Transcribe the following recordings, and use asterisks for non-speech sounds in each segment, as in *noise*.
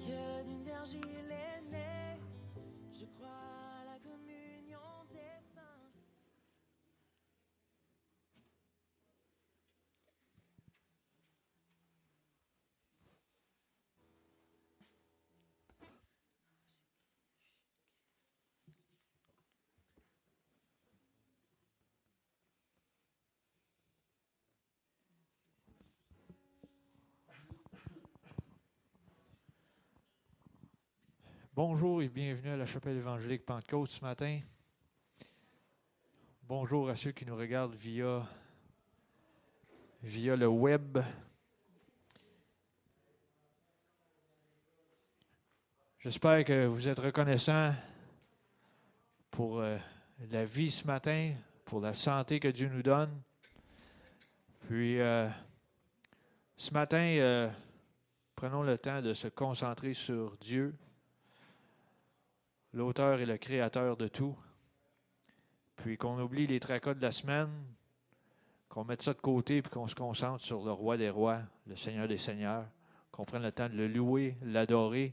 Je crois Bonjour et bienvenue à la chapelle évangélique Pentecôte ce matin. Bonjour à ceux qui nous regardent via, via le web. J'espère que vous êtes reconnaissants pour euh, la vie ce matin, pour la santé que Dieu nous donne. Puis, euh, ce matin, euh, prenons le temps de se concentrer sur Dieu l'auteur et le créateur de tout. Puis qu'on oublie les tracas de la semaine, qu'on mette ça de côté, puis qu'on se concentre sur le roi des rois, le Seigneur des seigneurs, qu'on prenne le temps de le louer, l'adorer.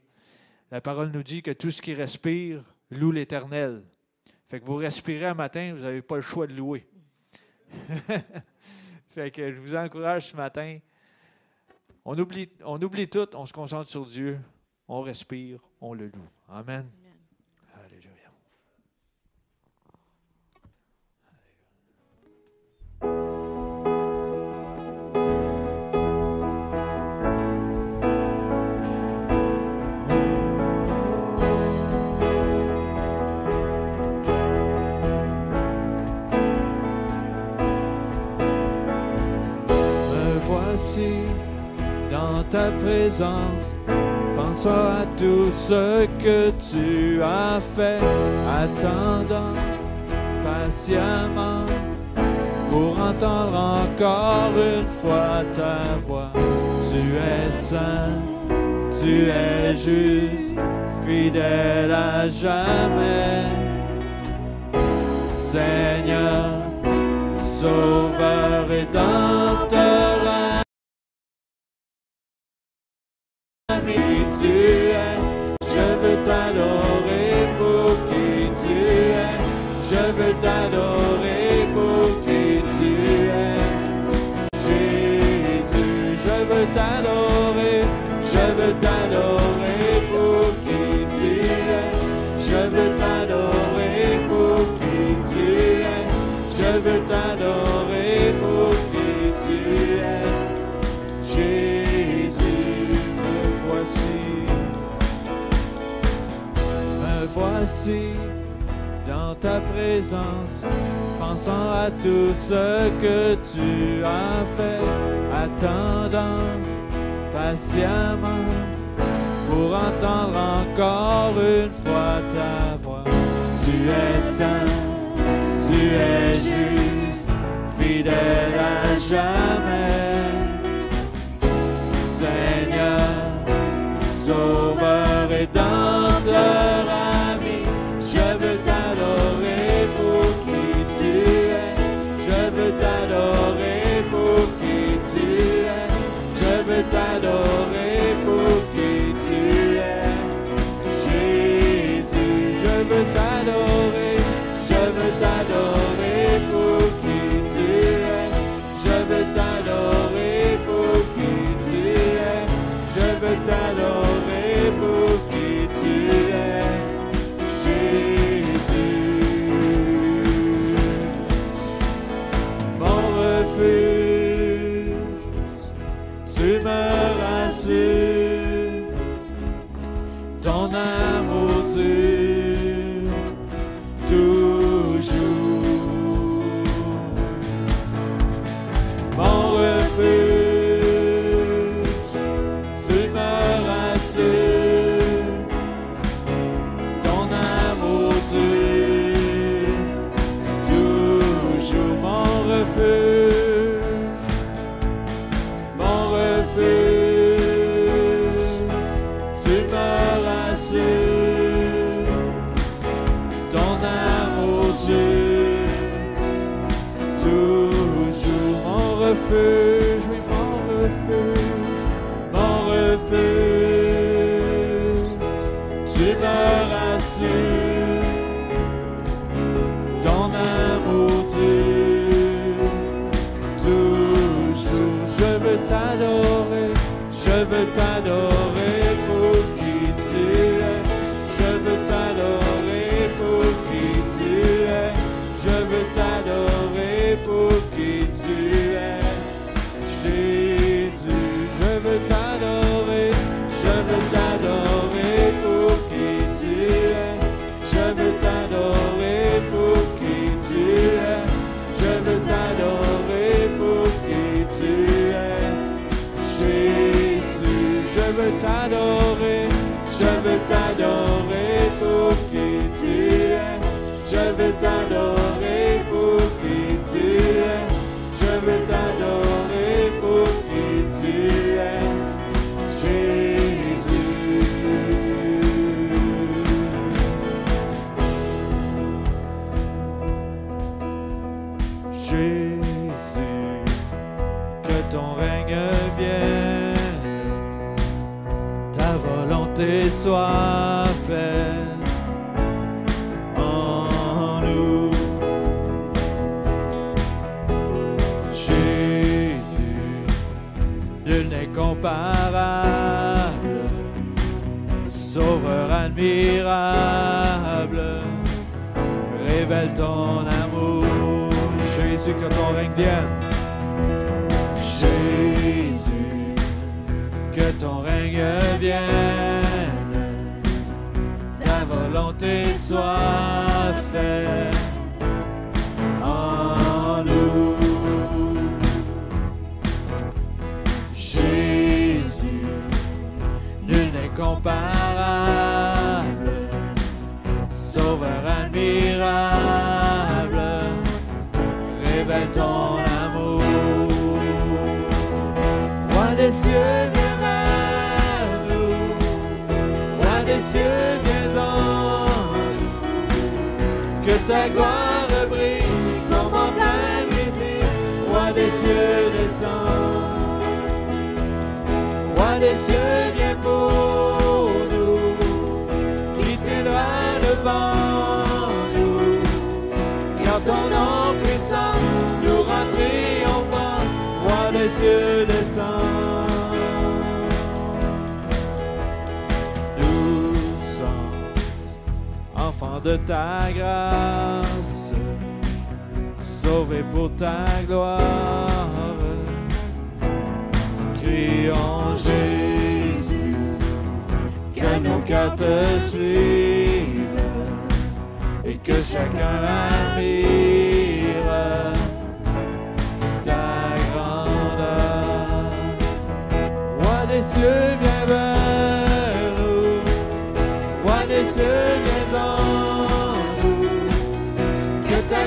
La parole nous dit que tout ce qui respire loue l'Éternel. Fait que vous respirez un matin, vous n'avez pas le choix de louer. *laughs* fait que je vous encourage ce matin. On oublie, on oublie tout, on se concentre sur Dieu, on respire, on le loue. Amen. Dans ta présence, pensant à tout ce que tu as fait, attendant patiemment pour entendre encore une fois ta voix. Tu es saint, tu es juste, fidèle à jamais. Seigneur, Sauveur rédempteur, pensant à tout ce que tu as fait, attendant patiemment pour entendre encore une fois ta voix. Tu es saint, tu es juste, fidèle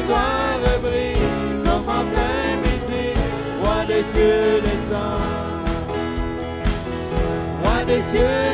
gloire brille comme en plein midi, roi des cieux des hommes, roi des cieux.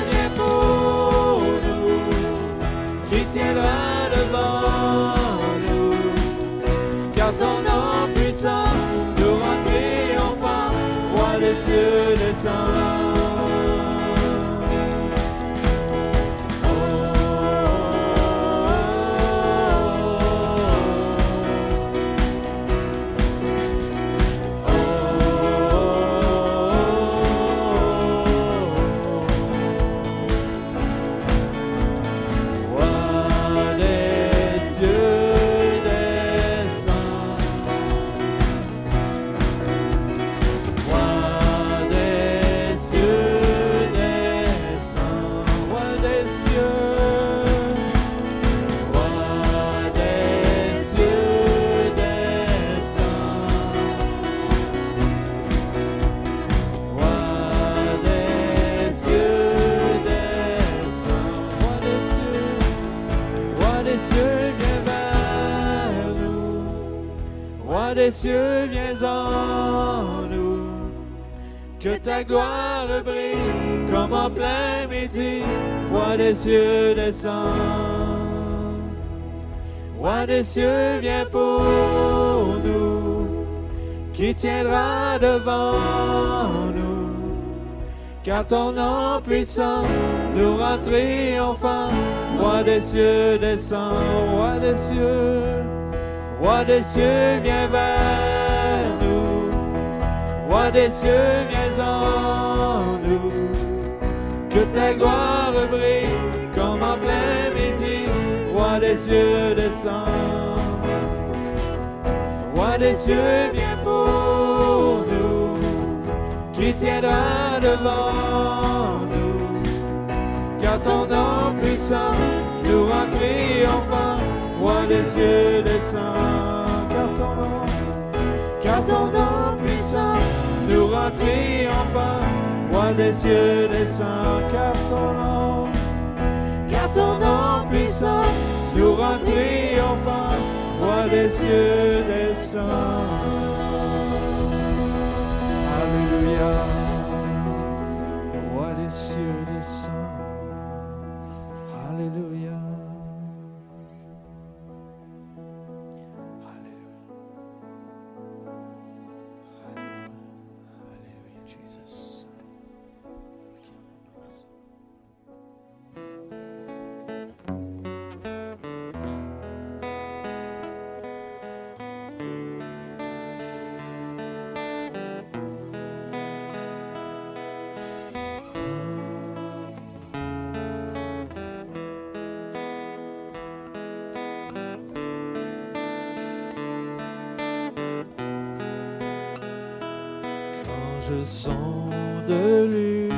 cieux, viens en nous. Que ta gloire brille comme en plein midi. Roi des cieux, descend. Roi des cieux, viens pour nous. Qui tiendra devant nous? Car ton nom puissant nous rend triomphants. Roi des cieux, descend. Roi des cieux. Roi des cieux, viens vers nous. Roi des cieux, viens en nous. Que ta gloire brille comme en plein midi. Roi des cieux, descends. Roi des cieux, viens pour nous. Qui tiendra devant nous? Car ton nom puissant nous rend triomphants. Roi des cieux, descends. Car ton nom, car ton nom puissant nous rend triomphants. Roi des cieux, descends. Car ton nom, car ton nom puissant nous rend triomphants. Roi des cieux, descends. Alléluia. Roi des cieux, descends. Alléluia. Alléluia. Je sens de l'univers.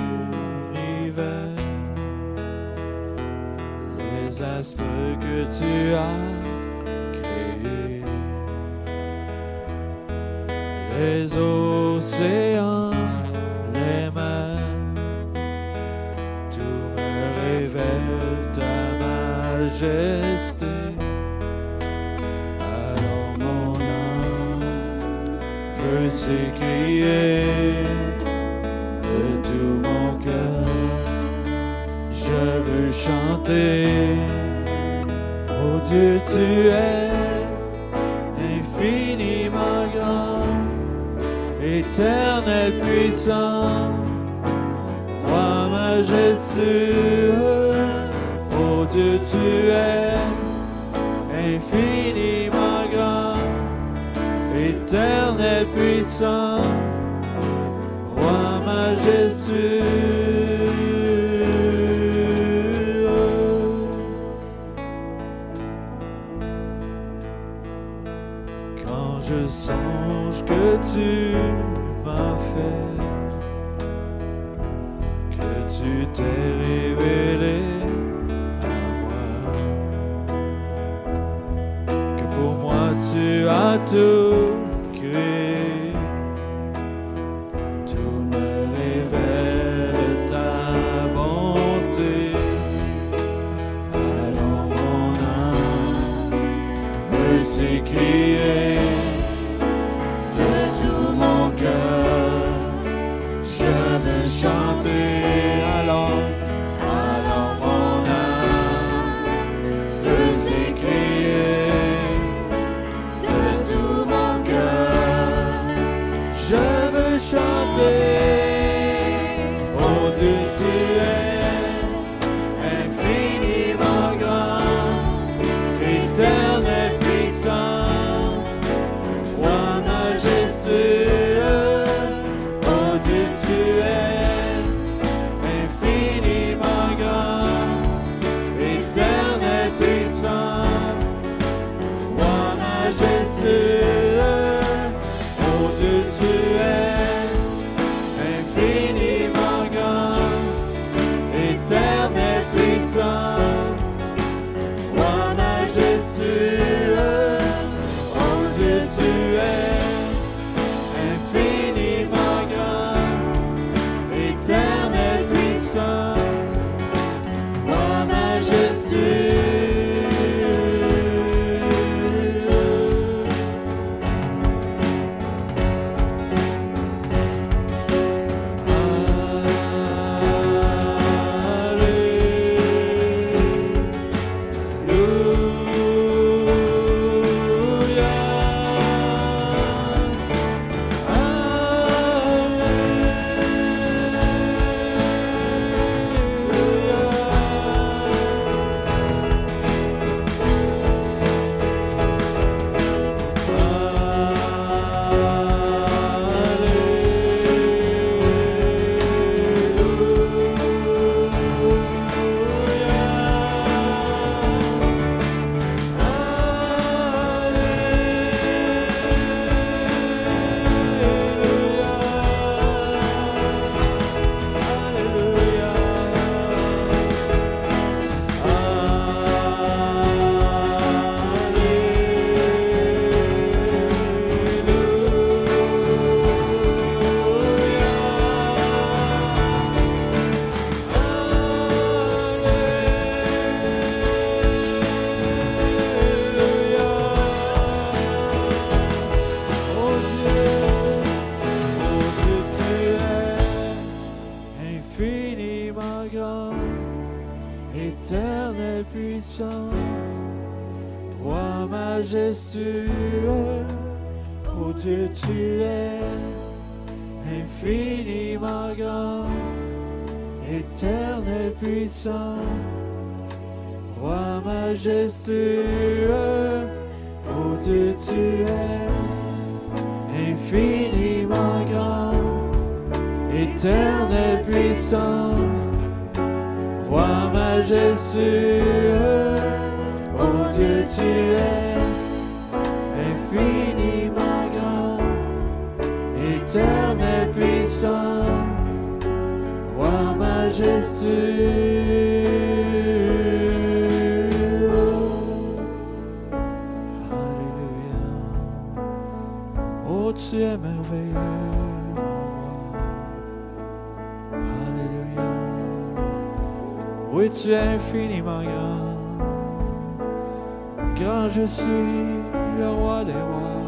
Les astres que tu as créés, les océans, je suis, le roi des rois.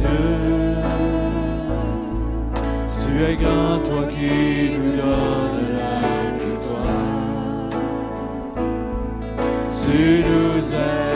Dieu, tu es grand, toi qui nous donnes la victoire. Tu nous aimes.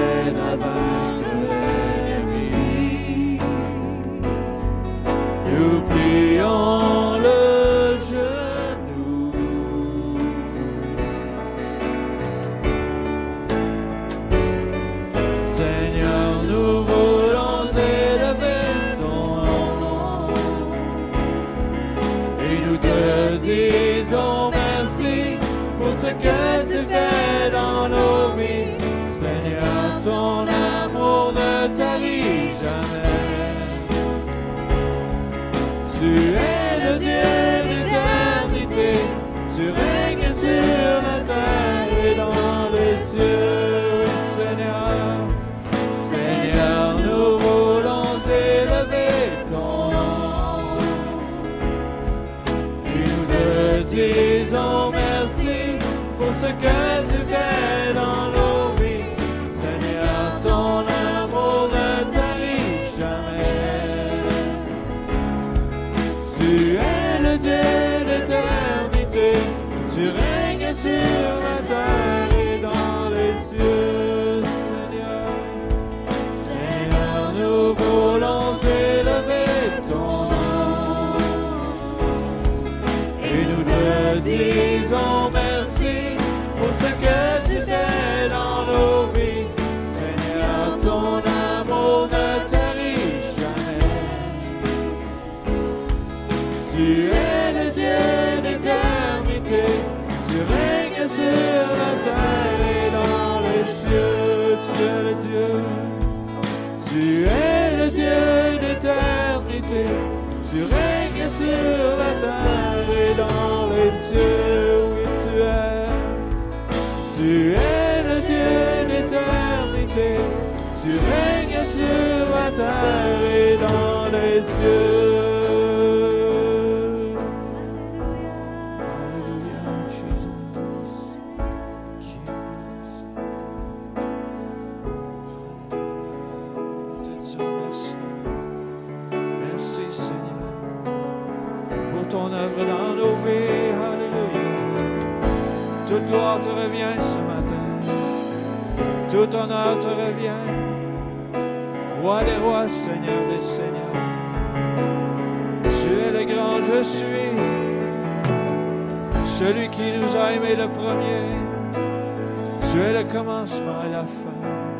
Dieu, alléluia, alléluia, Jésus, merci, merci Seigneur pour ton œuvre dans nos vies, alléluia. Toute gloire te revient ce matin, toute honneur te revient, roi des rois, Seigneur. je suis celui qui nous a aimés le premier. Tu es le commencement et la fin.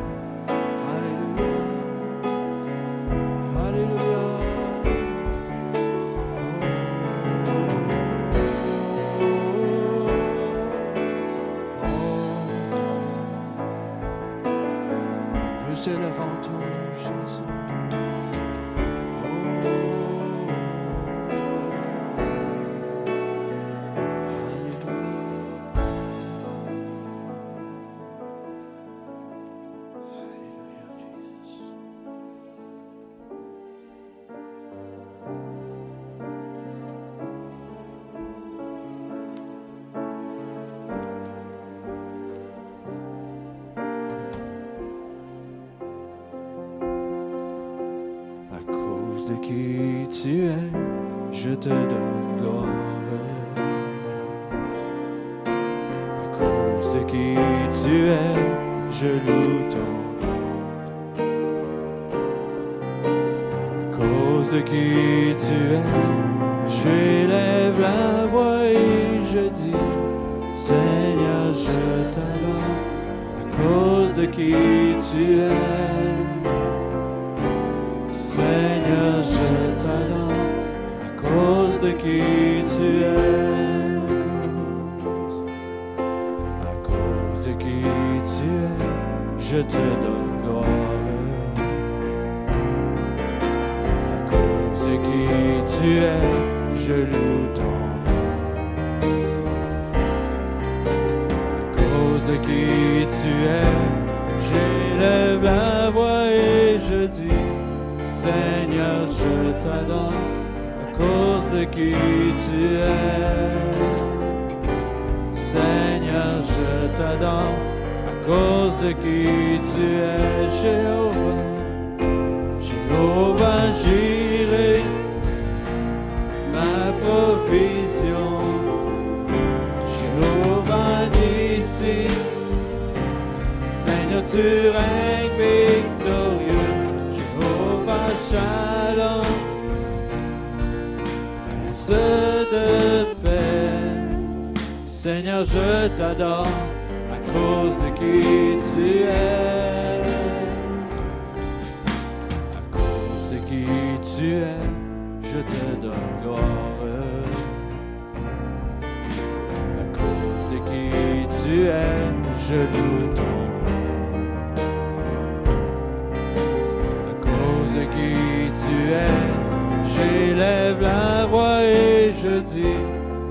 et je dis,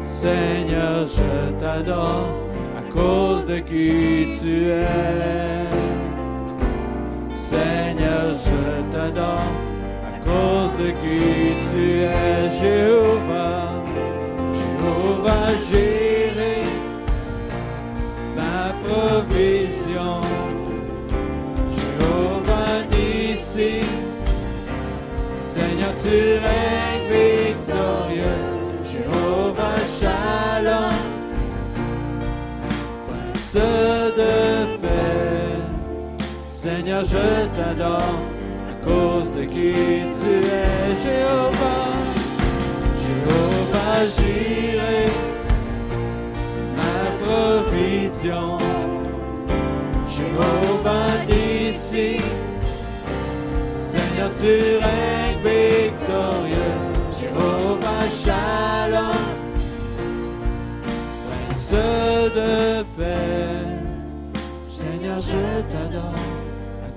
Seigneur, je t'adore à cause de qui tu es. Seigneur, je t'adore à cause de qui tu es, Jéhovah, Jéhovah Jéré, ma provision, Jéhovah Nissi, Seigneur, tu es. Seigneur, je t'adore à cause de qui tu es, Jéhovah. Jéhovah, j'irai ma provision. Jéhovah, d'ici, Seigneur, tu règnes victorieux. Jéhovah, Shalom, Prince de paix. Seigneur, je t'adore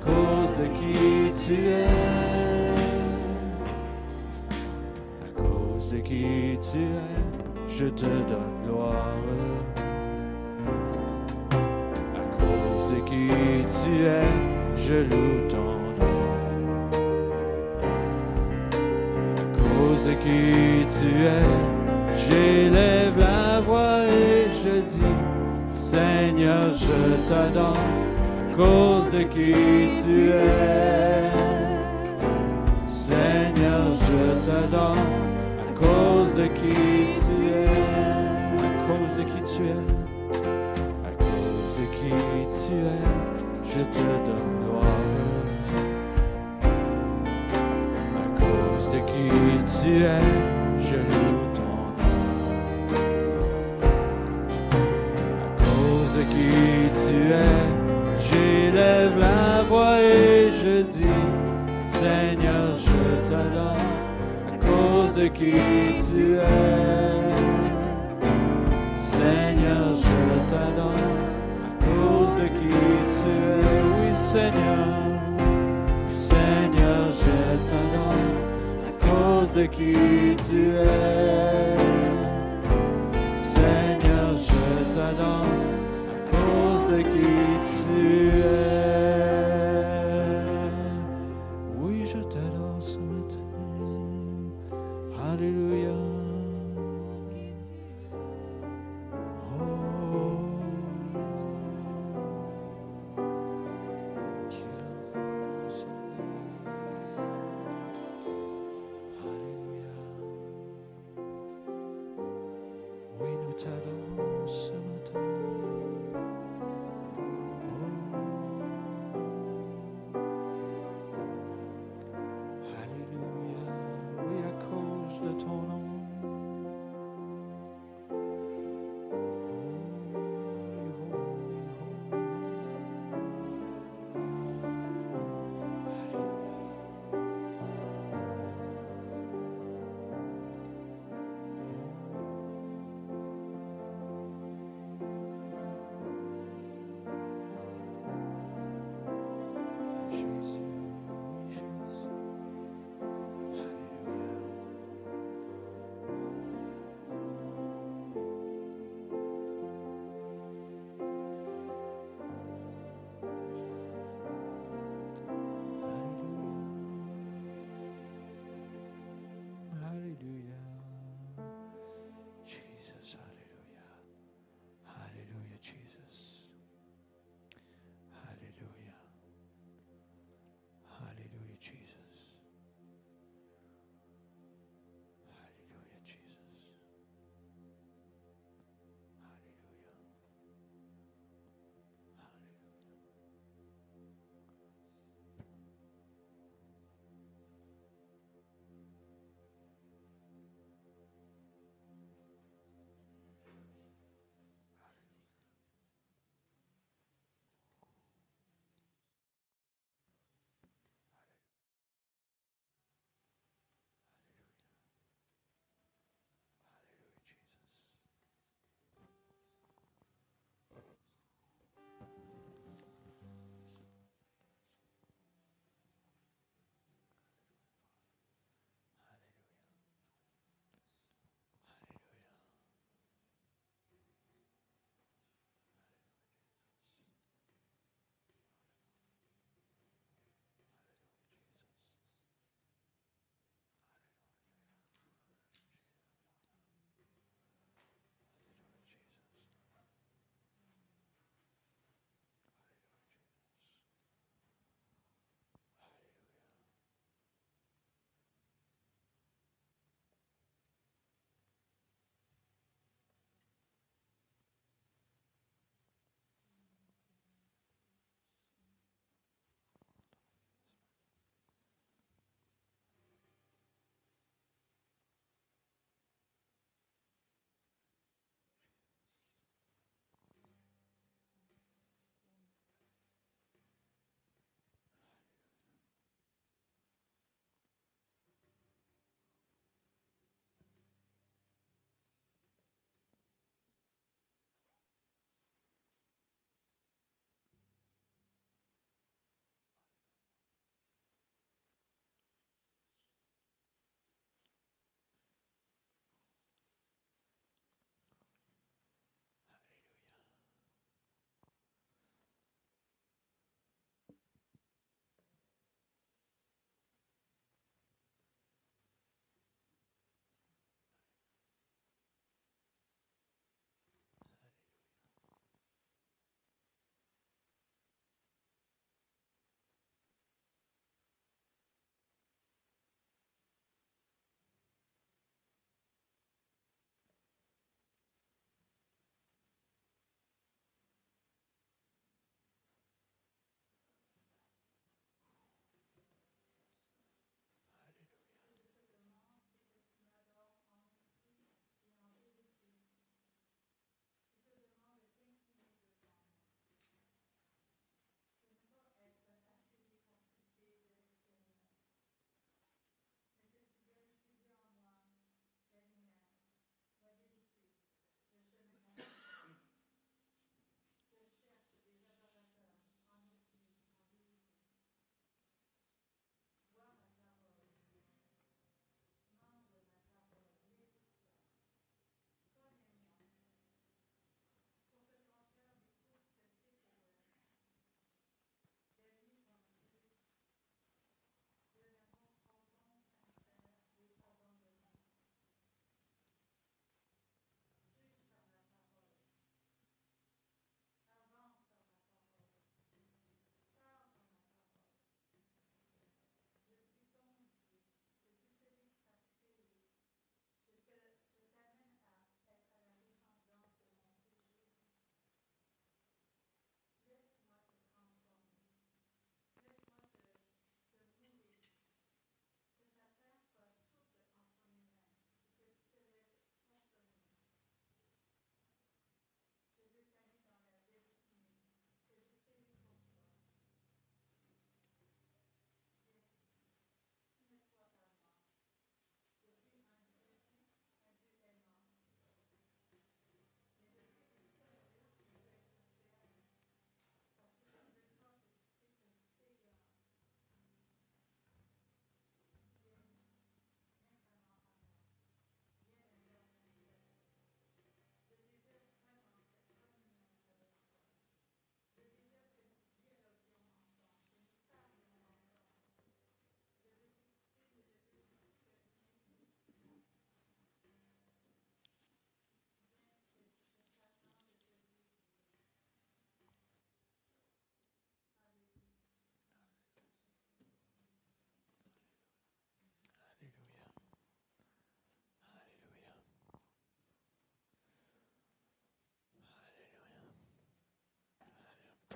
cause de qui tu es. À cause de qui tu es, je te donne gloire. À cause de qui tu es, je loue ton nom. À cause de qui tu es, j'élève la voix et je dis, Seigneur, je t'adore cause de qui tu es. Seigneur, je t'adore à cause de qui tu es. À cause de qui tu es. À cause de qui tu es, je te donne gloire. À cause de qui tu es, qui tu es. Seigneur, je t'adore à cause de qui tu es. Oui, Seigneur. Seigneur, je t'adore à cause de qui tu es.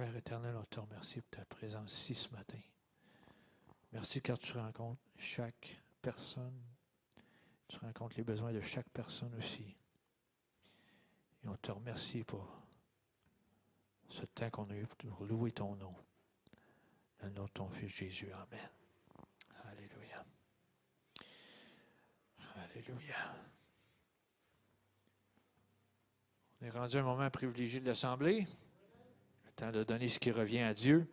Père éternel, on te remercie pour ta présence ici ce matin. Merci car tu rencontres chaque personne. Tu rencontres les besoins de chaque personne aussi. Et on te remercie pour ce temps qu'on a eu pour louer ton nom. Le nom de ton Fils Jésus. Amen. Alléluia. Alléluia. On est rendu un moment privilégié de l'Assemblée. De donner ce qui revient à Dieu.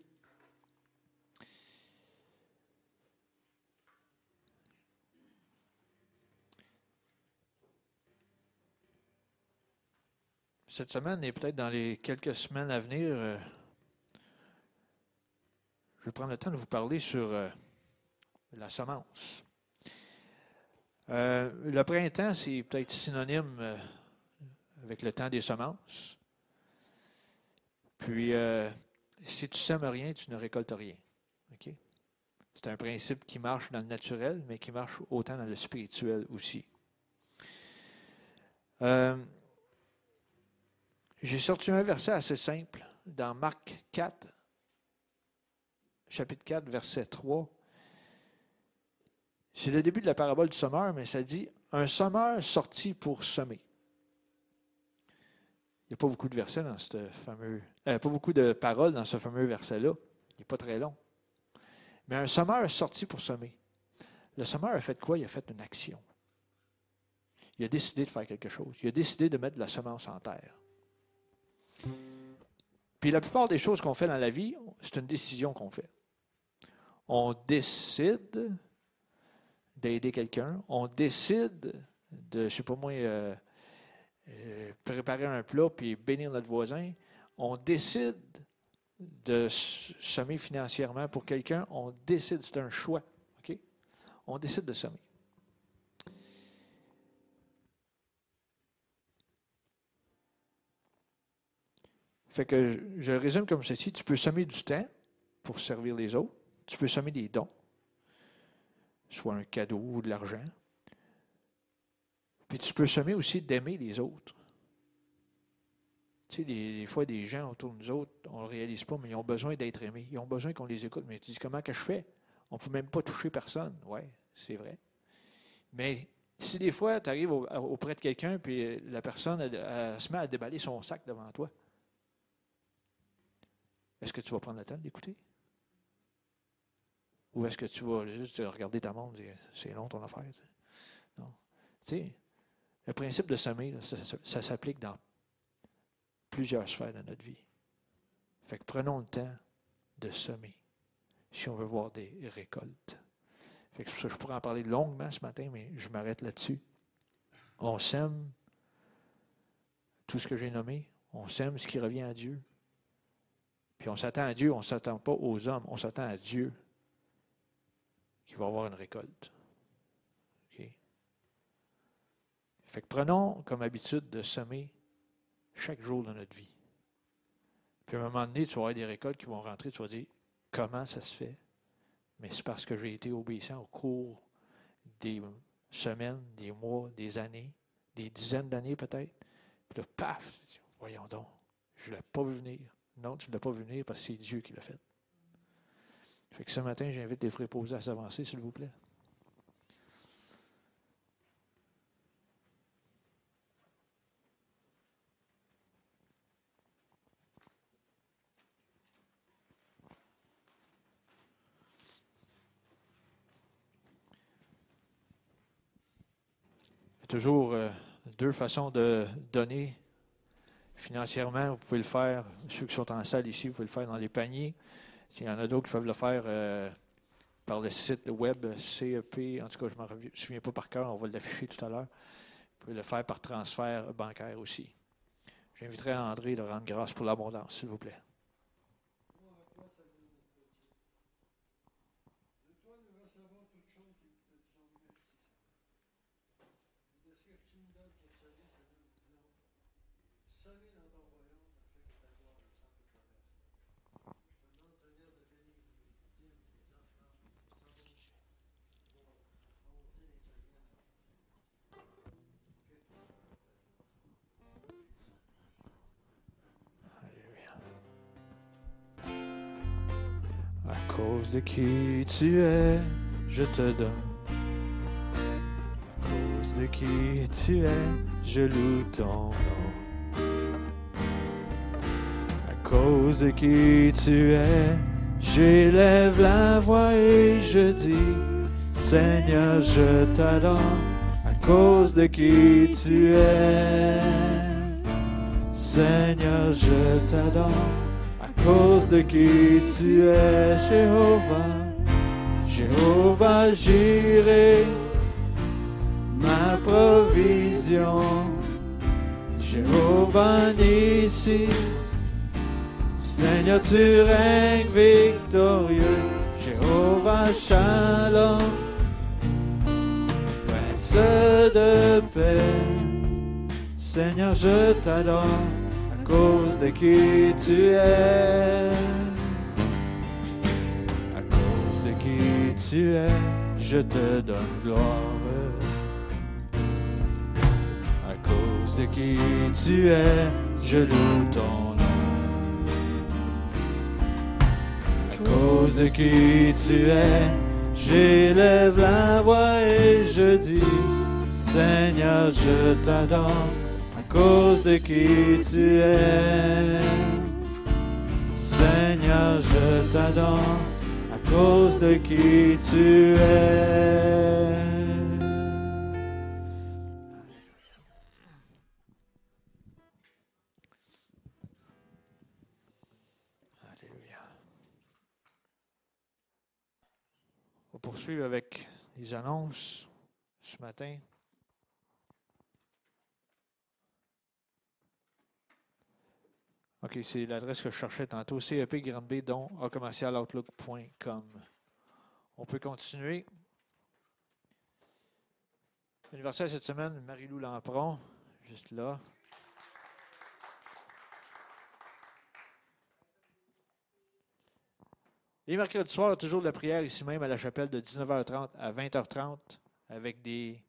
Cette semaine et peut-être dans les quelques semaines à venir, euh, je vais prendre le temps de vous parler sur euh, la semence. Euh, le printemps, c'est peut-être synonyme avec le temps des semences. Puis, euh, si tu sèmes rien, tu ne récoltes rien. C'est un principe qui marche dans le naturel, mais qui marche autant dans le spirituel aussi. Euh, J'ai sorti un verset assez simple dans Marc 4, chapitre 4, verset 3. C'est le début de la parabole du sommeur, mais ça dit un sommeur sorti pour semer. Il n'y a pas beaucoup de versets dans ce fameux. euh, pas beaucoup de paroles dans ce fameux verset-là. Il n'est pas très long. Mais un sommeur sorti pour semer. Le sommeur a fait quoi? Il a fait une action. Il a décidé de faire quelque chose. Il a décidé de mettre de la semence en terre. Puis la plupart des choses qu'on fait dans la vie, c'est une décision qu'on fait. On décide d'aider quelqu'un. On décide de, je ne sais pas moi, euh, euh, préparer un plat puis bénir notre voisin. On décide de semer financièrement pour quelqu'un. On décide, c'est un choix. OK? On décide de semer. Fait que je, je résume comme ceci. Tu peux semer du temps pour servir les autres. Tu peux semer des dons soit un cadeau ou de l'argent. Puis tu peux semer aussi d'aimer les autres. Tu sais, des, fois, des gens autour de nous autres, on ne le réalise pas, mais ils ont besoin d'être aimés. Ils ont besoin qu'on les écoute. Mais tu dis, comment que je fais? On ne peut même pas toucher personne. Oui, c'est vrai. Mais si des fois, tu arrives au- auprès de quelqu'un, puis la personne se met à déballer son sac devant toi, est-ce que tu vas prendre le temps d'écouter? Ou est-ce que tu vas juste regarder ta montre et dire c'est long ton affaire? Non. Tu sais, le principe de semer, ça, s'applique dans plusieurs sphères de notre vie. Fait que prenons le temps de semer si on veut voir des récoltes. Fait que je pourrais en parler longuement ce matin, mais je m'arrête là-dessus. On sème tout ce que j'ai nommé, on sème ce qui revient à Dieu. Puis on s'attend à Dieu, on ne s'attend pas aux hommes, on s'attend à Dieu qui va avoir une récolte. OK? Fait que prenons comme habitude de semer chaque jour de notre vie. Puis à un moment donné, tu vas avoir des récoltes qui vont rentrer, tu vas dire comment ça se fait? Mais c'est parce que j'ai été obéissant au cours des semaines, des mois, des années, des dizaines d'années peut-être. Puis là, paf, voyons donc, je ne l'ai pas vu venir. Non, tu ne l'as pas vu venir parce que c'est Dieu qui l'a fait. Fait que ce matin, j'invite les préposés à s'avancer, s'il vous plaît. Toujours euh, deux façons de donner financièrement. Vous pouvez le faire, ceux qui sont en salle ici, vous pouvez le faire dans les paniers. Il y en a d'autres qui peuvent le faire euh, par le site web CEP. En tout cas, je ne me souviens pas par cœur, on va l'afficher tout à l'heure. Vous pouvez le faire par transfert bancaire aussi. J'inviterai André de rendre grâce pour l'abondance, s'il vous plaît. De qui tu es, je te donne. À cause de qui tu es, je loue ton nom. À cause de qui tu es, j'élève la voix et je dis, Seigneur, je t'adore. À cause de qui tu es, Seigneur, je t'adore cause de qui tu es, Jéhovah. Jéhovah, j'irai, ma provision. Jéhovah, Nissi, Seigneur, tu règnes victorieux. Jéhovah, Shalom, Prince de paix. Seigneur, je t'adore cause de qui tu es. À cause de qui tu es, je te donne gloire. À cause de qui tu es, je loue ton nom. À cause de qui tu es, j'élève la voix et je dis, Seigneur, je t'adore cause de qui tu es. Seigneur, je t'adore à cause de qui tu es. Alléluia. On va poursuivre avec les annonces ce matin. OK, c'est l'adresse que je cherchais tantôt, cepgranby, dont a commercialoutlook.com. On peut continuer. Anniversaire cette semaine, Marie-Lou Lampron, juste là. Les mercredis soirs, toujours de la prière ici même à la chapelle de 19h30 à 20h30 avec des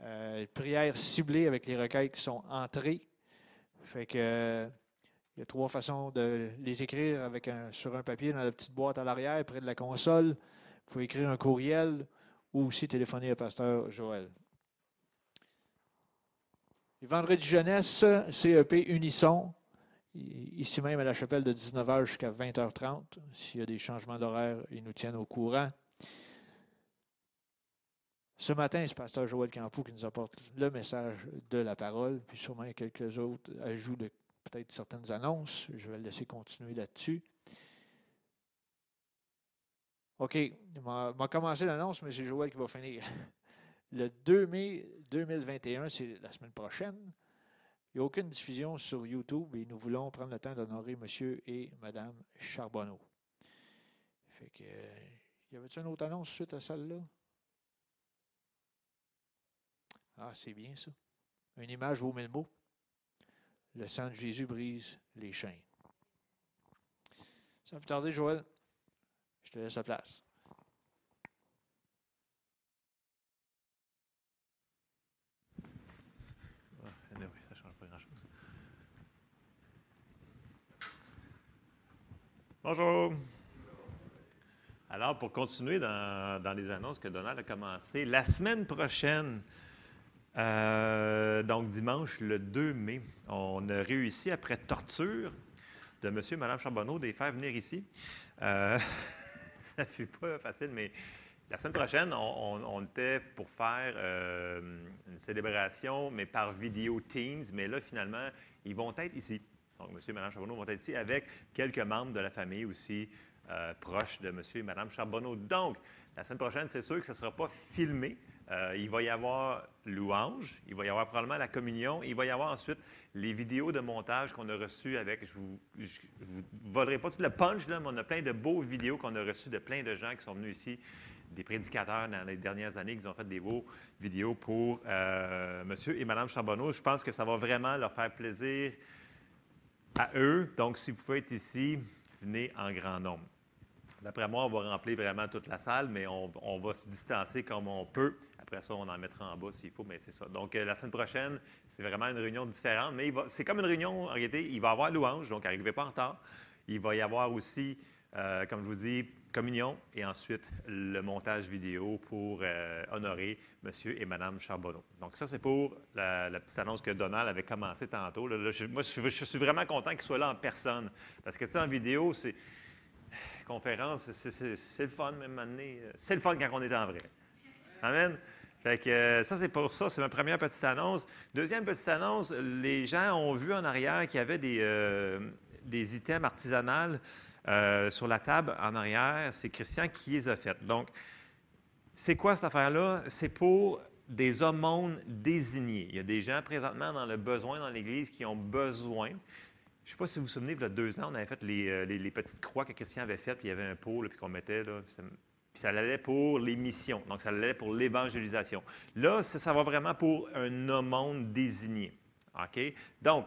euh, prières ciblées avec les requêtes qui sont entrées. Fait que il y a trois façons de les écrire avec un, sur un papier dans la petite boîte à l'arrière, près de la console. Il faut écrire un courriel ou aussi téléphoner au pasteur Joël. Les vendredis jeunesse, CEP Unisson, ici même à la chapelle de 19h jusqu'à 20h30. S'il y a des changements d'horaire, ils nous tiennent au courant. Ce matin, c'est pasteur Joël Campou qui nous apporte le message de la parole, puis sûrement quelques autres ajouts de peut-être certaines annonces. Je vais le laisser continuer là-dessus. OK, on va commencer l'annonce, mais c'est Joël qui va finir. *laughs* Le 2 mai 2021, c'est la semaine prochaine. Il n'y a aucune diffusion sur YouTube et nous voulons prendre le temps d'honorer M. et Mme Charbonneau. Fait que, y avait-il une autre annonce suite à celle-là? Ah, c'est bien ça. Une image vaut mille mots. Le sang de Jésus brise les chaînes. Sans plus tarder, Joël, je te laisse la place. Bonjour. Alors, pour continuer dans, dans les annonces que Donald a commencé, la semaine prochaine, euh, donc dimanche le 2 mai, on a réussi, après torture de M. et Mme Charbonneau, de les faire venir ici. Euh, *laughs* ça ne fut pas facile, mais la semaine prochaine, on, était pour faire euh, une célébration, mais par vidéo Teams. Mais là, finalement, ils vont être ici. Donc, M. et Mme Charbonneau vont être ici avec quelques membres de la famille aussi proches de M. et Mme Charbonneau. Donc, la semaine prochaine, c'est sûr que ce ne sera pas filmé. Euh, il va y avoir louange, il va y avoir probablement la communion, il va y avoir ensuite les vidéos de montage qu'on a reçues avec, je vous, je, je vous volerai pas tout le punch, là, mais on a plein de beaux vidéos qu'on a reçues de plein de gens qui sont venus ici, des prédicateurs dans les dernières années qui ont fait des beaux vidéos pour euh, Monsieur et Madame Charbonneau. Je pense que ça va vraiment leur faire plaisir à eux. Donc, si vous pouvez être ici, venez en grand nombre. D'après moi, on va remplir vraiment toute la salle, mais on va se distancer comme on peut. Après ça, on en mettra en bas s'il faut, mais c'est ça. Donc, euh, la semaine prochaine, c'est vraiment une réunion différente, mais c'est comme une réunion, en réalité, il va y avoir louange, donc n'arrivez pas en retard. Il va y avoir aussi, euh, comme je vous dis, communion et ensuite le montage vidéo pour euh, honorer M. et Mme Charbonneau. Donc, ça, c'est pour la, petite annonce que Donald avait commencé tantôt. Je- moi, je, je suis vraiment content qu'il soit là en personne. Parce que, tu sais, en vidéo, c'est. Conférence, c'est le fun, même année. C'est le fun quand on est en vrai. Amen. Fait que euh, ça, c'est pour ça. C'est ma première petite annonce. Deuxième petite annonce, les gens ont vu en arrière qu'il y avait des, euh, des items artisanales euh, sur la table en arrière. C'est Christian qui les a faites. Donc, c'est quoi cette affaire-là? C'est pour des aumônes désignés. Il y a des gens présentement dans le besoin dans l'Église qui ont besoin. Je ne sais pas si vous vous souvenez, il y a deux ans, on avait fait les, euh, les- petites croix que Christian avait faites, puis il y avait un pot, puis qu'on mettait, là, ça, puis ça allait pour les missions, donc ça allait pour l'évangélisation. Là, ça, ça va vraiment pour un aumône désigné. OK? Donc,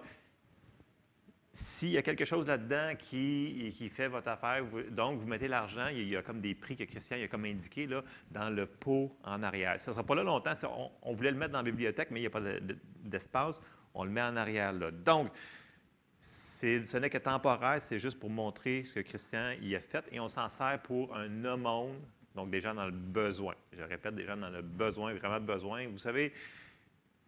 s'il y a quelque chose là-dedans qui, fait votre affaire, donc vous mettez l'argent, il y a- comme des prix que Christian a comme indiqué là, dans le pot en arrière. Ça ne sera pas là longtemps. on, voulait le mettre dans la bibliothèque, mais il n'y a pas de- de- d'espace. On le met en arrière là. Donc, ce n'est que temporaire, c'est juste pour montrer ce que Christian y a fait et on s'en sert pour un aumône, donc des gens dans le besoin. Je répète, des gens dans le besoin, vraiment besoin. Vous savez,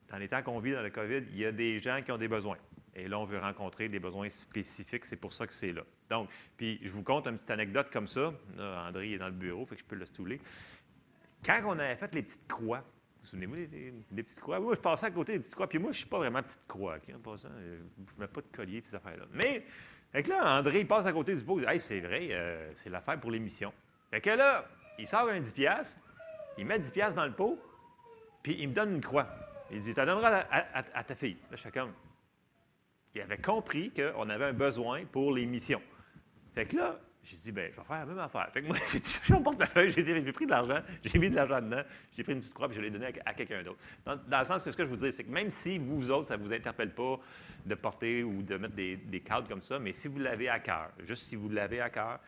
dans les temps qu'on vit dans le COVID, il y a des gens qui ont des besoins. Et là, on veut rencontrer des besoins spécifiques. C'est pour ça que c'est là. Donc, puis je vous conte une petite anecdote comme ça. Là, André est dans le bureau, fait que je peux le stouler. Quand on avait fait les petites croix, vous souvenez-vous des, des- petites croix? Moi, je passais à côté des petites croix. Puis moi, je ne suis pas vraiment petite croix. ok, en passant. Euh, Je ne mets pas de collier et ces affaires-là. Mais, fait que là, André, il passe à côté du pot. Il dit Hey, c'est vrai, euh, c'est l'affaire pour l'émission. Fait que là, il sort un 10$, piastres, il met 10$ piastres dans le pot, puis il me donne une croix. Il dit Tu la donneras à, à- ta fille. Là, comme. Il avait compris qu'on avait un besoin pour les missions. Fait que là, j'ai dit, ben, je vais faire la même affaire. Fait que moi, *laughs* j'ai mon portefeuille, j'ai pris de l'argent, j'ai mis de l'argent dedans, j'ai pris une petite croix, puis je l'ai donné à, à quelqu'un d'autre. Dans, dans le sens que ce que je vous dis, c'est que même si vous, vous autres, ça ne vous interpelle pas de porter ou de mettre des, des cadres comme ça, mais si vous l'avez à cœur, juste si vous l'avez à cœur,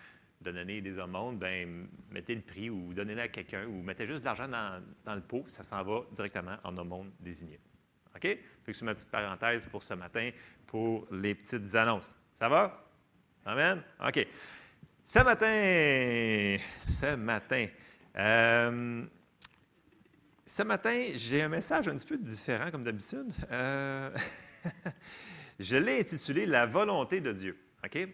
de donner des aumônes, ben, mettez le prix ou donnez-le à quelqu'un ou mettez juste de l'argent dans, le pot, ça s'en va directement en aumône désigné. OK? Fait que c'est ma petite parenthèse pour ce matin pour les petites annonces. Ça va? Amen? OK. Ce matin, ce matin, euh, ce matin, j'ai un message un petit peu différent comme d'habitude. Euh, *laughs* je l'ai intitulé La volonté de Dieu. OK?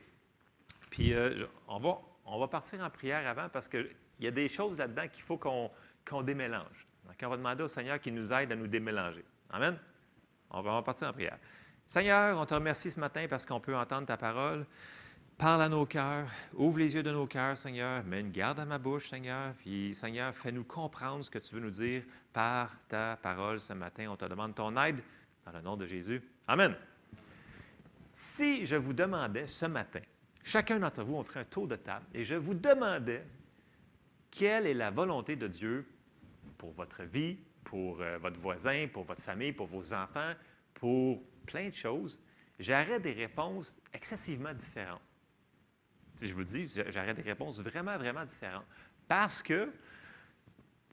Puis euh, on, va, on va partir en prière avant parce qu'il y a des choses là-dedans qu'il faut qu'on démélange. Donc, on va demander au Seigneur qu'il nous aide à nous démélanger. Amen? On va partir en prière. Seigneur, on te remercie ce matin parce qu'on peut entendre ta parole. Parle à nos cœurs, ouvre les yeux de nos cœurs, Seigneur, mets une garde à ma bouche, Seigneur, puis Seigneur, fais-nous comprendre ce que tu veux nous dire par ta parole ce matin. On te demande ton aide dans le nom de Jésus. Amen. Si je vous demandais ce matin, chacun d'entre vous, on ferait un tour de table, et je vous demandais quelle est la volonté de Dieu pour votre vie, pour euh, votre voisin, pour votre famille, pour vos enfants, pour plein de choses, j'aurais des réponses excessivement différentes. Si je vous le dis, j'aurais des réponses vraiment, vraiment différentes. Parce que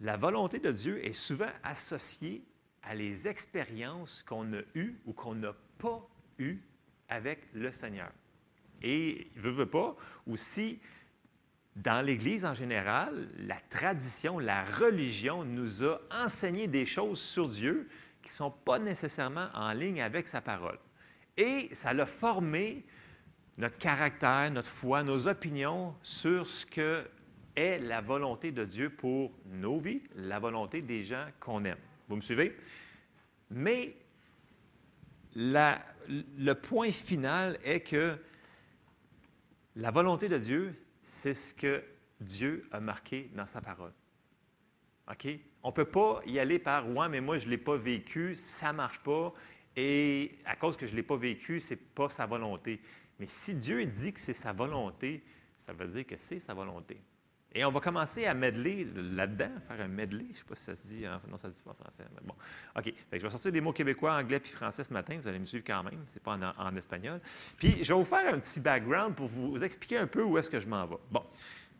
la volonté de Dieu est souvent associée à les expériences qu'on a eues ou qu'on n'a pas eues avec le Seigneur. Et, veut, veut pas, aussi, dans l'Église en général, la tradition, la religion nous a enseigné des choses sur Dieu qui ne sont pas nécessairement en ligne avec sa parole. Et ça l'a formé notre caractère, notre foi, nos opinions sur ce que est la volonté de Dieu pour nos vies, la volonté des gens qu'on aime. Vous me suivez? Mais le point final est que la volonté de Dieu, c'est ce que Dieu a marqué dans sa parole. OK? On ne peut pas y aller par Ouais, mais moi, je ne l'ai pas vécu, ça ne marche pas, et à cause que je ne l'ai pas vécu, ce n'est pas sa volonté. Mais si Dieu dit que c'est sa volonté, ça veut dire que c'est sa volonté. Et on va commencer à medler là-dedans, faire un medley. Je ne sais pas si ça se dit. non, ça ne se dit pas en français. Bon. OK. Je vais sortir des mots québécois, anglais puis français ce matin. Vous allez me suivre quand même. Ce n'est pas en, espagnol. Puis je vais vous faire un petit background pour vous expliquer un peu où est-ce que je m'en vais. Bon.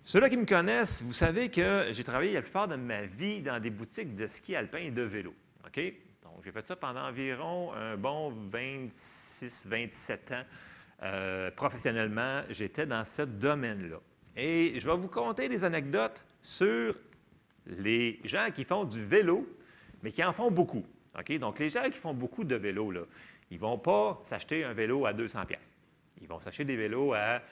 Ceux-là qui me connaissent, vous savez que j'ai travaillé la plupart de ma vie dans des boutiques de ski alpin et de vélo. OK? Donc, j'ai fait ça pendant environ un bon 26, 27 ans. Euh, professionnellement, j'étais dans ce domaine-là. Et je vais vous conter des anecdotes sur les gens qui font du vélo, mais qui en font beaucoup. Donc, les gens qui font beaucoup de vélo, là, ils ne vont pas s'acheter un vélo à 200 pièces. Ils vont s'acheter des vélos à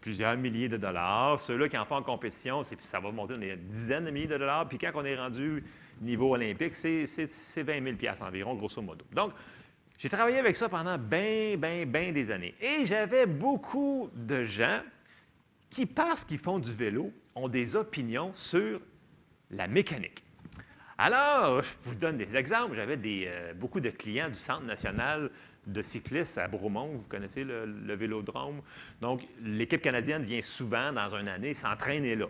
plusieurs milliers de dollars. Ceux-là qui en font en compétition, ça va monter dans des dizaines de milliers de dollars. Puis quand on est rendu niveau olympique, c'est c'est- c'est 20 000 piastres environ, grosso modo. Donc, j'ai travaillé avec ça pendant bien, bien, bien des années. Et j'avais beaucoup de gens qui, parce qu'ils font du vélo, ont des opinions sur la mécanique. Alors, je vous donne des exemples. J'avais euh, beaucoup de clients du Centre national de cyclistes à Bromont. Vous connaissez le, le vélodrome? Donc, l'équipe canadienne vient souvent dans une année s'entraîner là.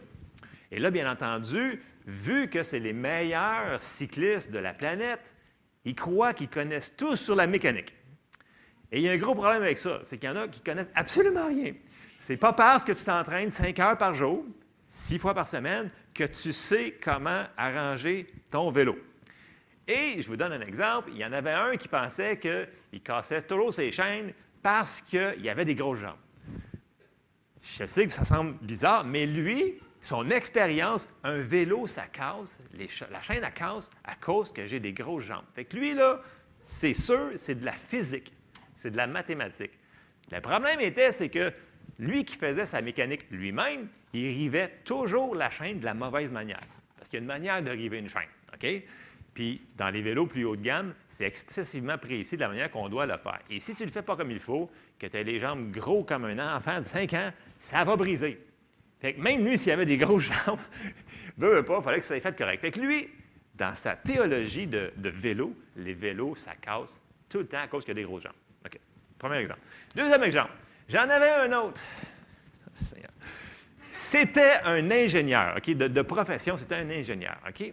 Et là, bien entendu, vu que c'est les meilleurs cyclistes de la planète, ils croient qu'ils connaissent tous sur la mécanique. Et il y a un gros problème avec ça, c'est qu'il y en a qui connaissent absolument rien. C'est pas parce que tu t'entraînes cinq heures par jour, six fois par semaine, que tu sais comment arranger ton vélo. Et je vous donne un exemple. Il y en avait un qui pensait qu'il cassait toujours ses chaînes parce qu'il avait des grosses jambes. Je sais que ça semble bizarre, mais lui, son expérience, un vélo, ça casse, la chaîne, elle casse à cause que j'ai des grosses jambes. Fait que lui, là, c'est sûr, c'est de la physique, c'est de la mathématique. Le problème était, c'est que lui qui faisait sa mécanique lui-même, il rivait toujours la chaîne de la mauvaise manière. Parce qu'il y a une manière de river une chaîne, OK? Puis, dans les vélos plus haut de gamme, c'est excessivement précis de la manière qu'on doit le faire. Et si tu ne le fais pas comme il faut, que tu as les jambes gros comme un enfant de 5 ans, ça va briser. Fait que même lui, s'il avait des grosses *laughs* jambes, veut, pas, il fallait que ça soit fait correct. Fait que lui, dans sa théologie de, de vélo, les vélos, ça casse tout le temps à cause qu'il y a des grosses jambes. OK. Premier exemple. Deuxième exemple. J'en avais un autre. Seigneur. C'était un ingénieur, OK, de, profession, c'était un ingénieur, OK?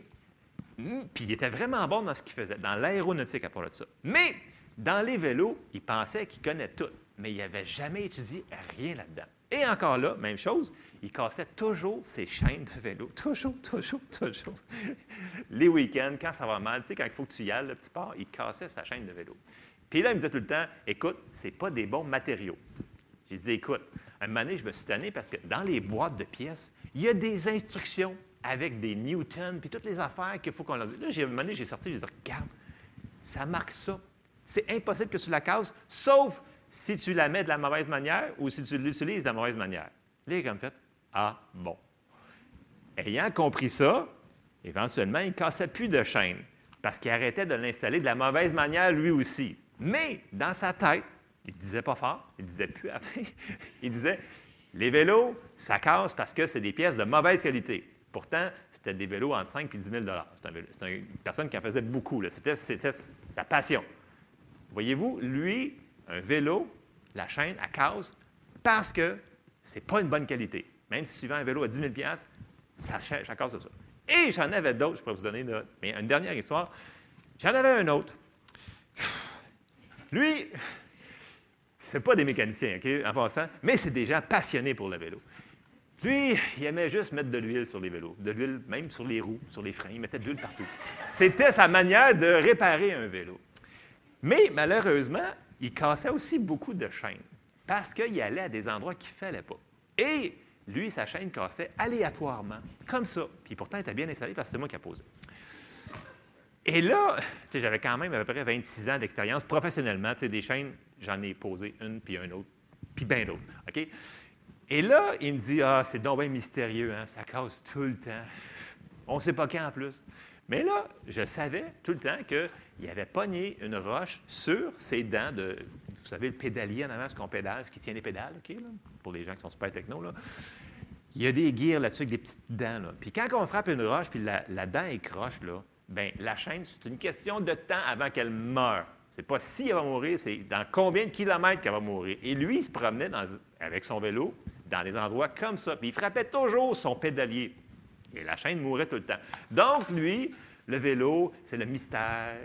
Mm, Puis il était vraiment bon dans ce qu'il faisait, dans l'aéronautique à part de ça. Mais dans les vélos, il pensait qu'il connaît tout, mais il n'avait jamais étudié rien là-dedans. Et encore là, même chose, il cassait toujours ses chaînes de vélo. *laughs* Toujours, toujours, toujours. Les week-ends, quand ça va mal, tu sais, quand il faut que tu y ailles, le petit port, il cassait sa chaîne de vélo. Puis là, il me disait tout le temps, écoute, c'est pas des bons matériaux. J'ai dit, écoute, un moment donné, je me suis tanné parce que dans les boîtes de pièces, il y a des instructions avec des newtons, puis toutes les affaires qu'il faut qu'on leur dise. Là, j'ai- un moment donné, j'ai sorti, j'ai dit, regarde, ça marque ça. C'est impossible que tu la casses, sauf si tu la mets de la mauvaise manière ou si tu l'utilises de la mauvaise manière. Là, il est comme fait, ah bon. Ayant compris ça, éventuellement, il ne cassait plus de chaîne parce qu'il arrêtait de l'installer de la mauvaise manière lui aussi. Mais dans sa tête, il ne disait pas fort, il ne disait plus à fin, *laughs* il disait les vélos, ça casse parce que c'est des pièces de mauvaise qualité. Pourtant, c'était des vélos entre 5 et 10 000 C'est une personne qui en faisait beaucoup. C'était sa passion. Voyez-vous, lui, un vélo, la chaîne, elle casse parce que c'est pas une bonne qualité. Même si tu vends un vélo à 10 000 ça, ça casse ça. Et j'en avais d'autres, je pourrais vous donner mais une dernière histoire. J'en avais un autre. Lui, c'est pas des mécaniciens, OK, en passant, mais c'est des gens passionnés pour le vélo. Lui, il aimait juste mettre de l'huile sur les vélos, de l'huile même sur les roues, sur les freins, il mettait de l'huile partout. C'était sa manière de réparer un vélo. Mais malheureusement, il cassait aussi beaucoup de chaînes parce qu'il allait à des endroits qu'il ne fallait pas. Et lui, sa chaîne cassait aléatoirement, comme ça. Puis pourtant, il était bien installé parce que c'était moi qui a posé. Et là, j'avais quand même à peu près 26 ans d'expérience professionnellement. Des chaînes, j'en ai posé une, puis un autre, puis bien d'autres. Et là, il me dit Ah, c'est donc bien mystérieux, hein? ça casse tout le temps. On ne sait pas quand en plus. Mais là, je savais tout le temps qu'il avait pogné une roche sur ses dents de, vous savez, le pédalier en avant, ce qu'on pédale, ce qui tient les pédales, OK, là, pour les gens qui sont super techno, là. Il y a des gears là-dessus avec des petites dents, là. Puis quand on frappe une roche, puis la, la dent est là, bien, la chaîne, c'est une question de temps avant qu'elle meure. C'est pas si elle va mourir, c'est dans combien de kilomètres qu'elle va mourir. Et lui, il se promenait avec son vélo dans des endroits comme ça. Puis il frappait toujours son pédalier. Et la chaîne mourait tout le temps. Donc, lui, le vélo, c'est le mystère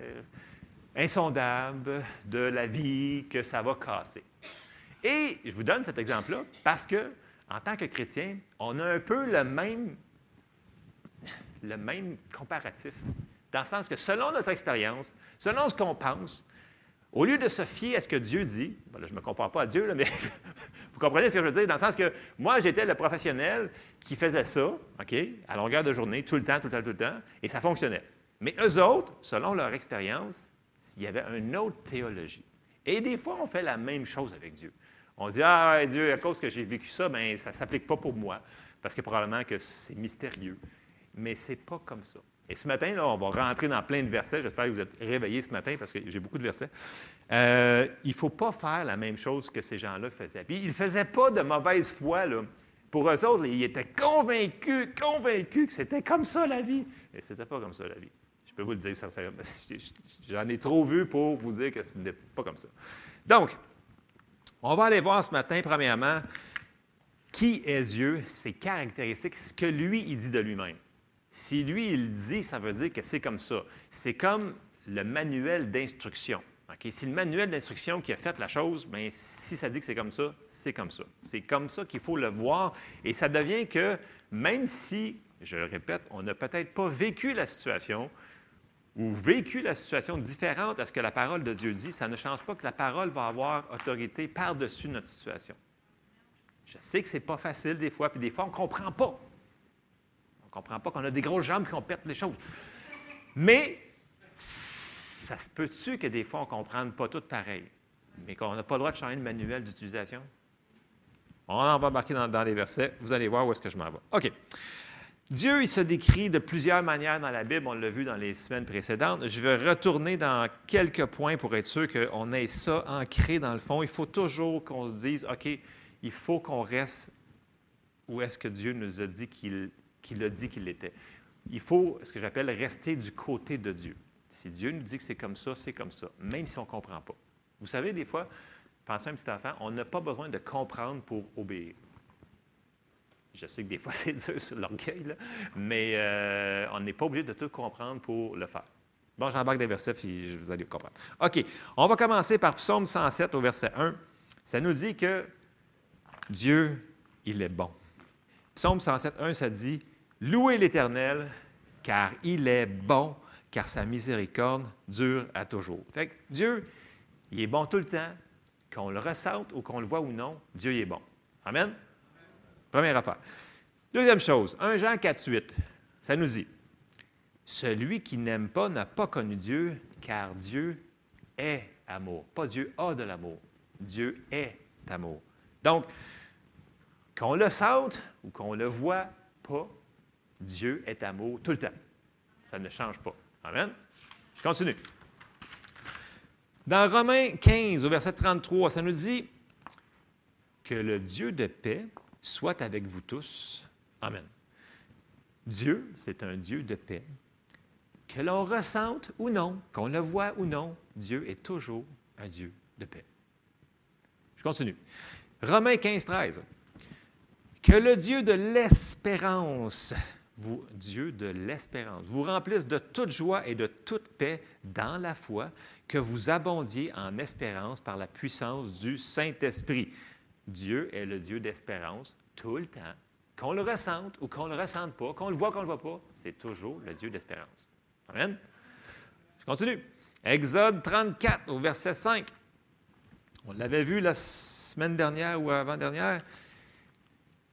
insondable de la vie que ça va casser. Et je vous donne cet exemple-là parce que, en tant que chrétien, on a un peu le même, le même comparatif. Dans le sens que selon notre expérience, selon ce qu'on pense, au lieu de se fier à ce que Dieu dit, ben là, je ne me compare pas à Dieu, mais *laughs* Vous comprenez ce que je veux dire? Dans le sens que moi, j'étais le professionnel qui faisait ça, OK, à longueur de journée, tout le temps, tout le temps, tout le temps, et ça fonctionnait. Mais eux autres, selon leur expérience, il y avait une autre théologie. Et des fois, on fait la même chose avec Dieu. On dit, ah, Dieu, à cause que j'ai vécu ça, ben, ça ne s'applique pas pour moi, parce que probablement que c'est mystérieux. Mais ce n'est pas comme ça. Et ce matin, là, on va rentrer dans plein de versets. J'espère que vous êtes réveillés ce matin parce que j'ai beaucoup de versets. Euh, il ne faut pas faire la même chose que ces gens-là faisaient. Puis ils ne faisaient pas de mauvaise foi. Là. Pour eux autres, ils étaient convaincus, convaincus que c'était comme ça la vie. Et ce n'était pas comme ça la vie. Je peux vous le dire, *laughs* j'en ai trop vu pour vous dire que ce n'était pas comme ça. Donc, on va aller voir ce matin, premièrement, qui est Dieu, ses caractéristiques, ce que lui, il dit de lui-même. Si lui, il dit, ça veut dire que c'est comme ça. C'est comme le manuel d'instruction. Si le manuel d'instruction qui a fait la chose, bien, si ça dit que c'est comme ça, c'est comme ça. C'est comme ça qu'il faut le voir. Et ça devient que, même si, je le répète, on n'a peut-être pas vécu la situation ou vécu la situation différente à ce que la parole de Dieu dit, ça ne change pas que la parole va avoir autorité par-dessus notre situation. Je sais que ce n'est pas facile des fois, puis des fois, on ne comprend pas. On ne comprend pas qu'on a des grosses jambes et qu'on perd les choses. Mais ça se peut-tu que des fois, on ne comprenne pas tout pareil, mais qu'on n'a pas le droit de changer le manuel d'utilisation? On en va embarquer dans, les versets. Vous allez voir où est-ce que je m'en vais. OK. Dieu, il se décrit de plusieurs manières dans la Bible. On l'a vu dans les semaines précédentes. Je vais retourner dans quelques points pour être sûr qu'on ait ça ancré dans le fond. Il faut toujours qu'on se dise, OK, il faut qu'on reste où est-ce que Dieu nous a dit qu'il qu'il a dit qu'il l'était. Il faut, ce que j'appelle, rester du côté de Dieu. Si Dieu nous dit que c'est comme ça, c'est comme ça, même si on ne comprend pas. Vous savez, des fois, pensez à un petit enfant, on n'a pas besoin de comprendre pour obéir. Je sais que des fois, *laughs* c'est dur sur l'orgueil, mais euh, on n'est pas obligé de tout comprendre pour le faire. Bon, j'embarque des versets, puis vous allez comprendre. OK, on va commencer par Psaume 107 au verset 1. Ça nous dit que Dieu, il est bon. Psaume 107, 1, ça dit Louez l'Éternel, car il est bon, car sa miséricorde dure à toujours. Fait Dieu, il est bon tout le temps, qu'on le ressente ou qu'on le voit ou non, Dieu est bon. Amen? Première affaire. Deuxième chose, 1 Jean 4, 8, ça nous dit Celui qui n'aime pas n'a pas connu Dieu, car Dieu est amour. Pas Dieu a de l'amour, Dieu est amour. Donc, qu'on le sente ou qu'on le voit pas, Dieu est amour tout le temps. Ça ne change pas. Amen. Je continue. Dans Romains 15, au verset 33, ça nous dit que le Dieu de paix soit avec vous tous. Amen. Dieu, c'est un Dieu de paix. Que l'on ressente ou non, qu'on le voit ou non, Dieu est toujours un Dieu de paix. Je continue. Romains 15, 13. Que le Dieu de l'espérance vous, Dieu de l'espérance, vous remplisse de toute joie et de toute paix dans la foi, que vous abondiez en espérance par la puissance du Saint-Esprit. Dieu est le Dieu d'espérance tout le temps. Qu'on le ressente ou qu'on ne le ressente pas, qu'on le voit ou qu'on ne le voit pas, c'est toujours le Dieu d'espérance. Amen. Je continue. Exode 34 au verset 5. On l'avait vu la semaine dernière ou avant-dernière.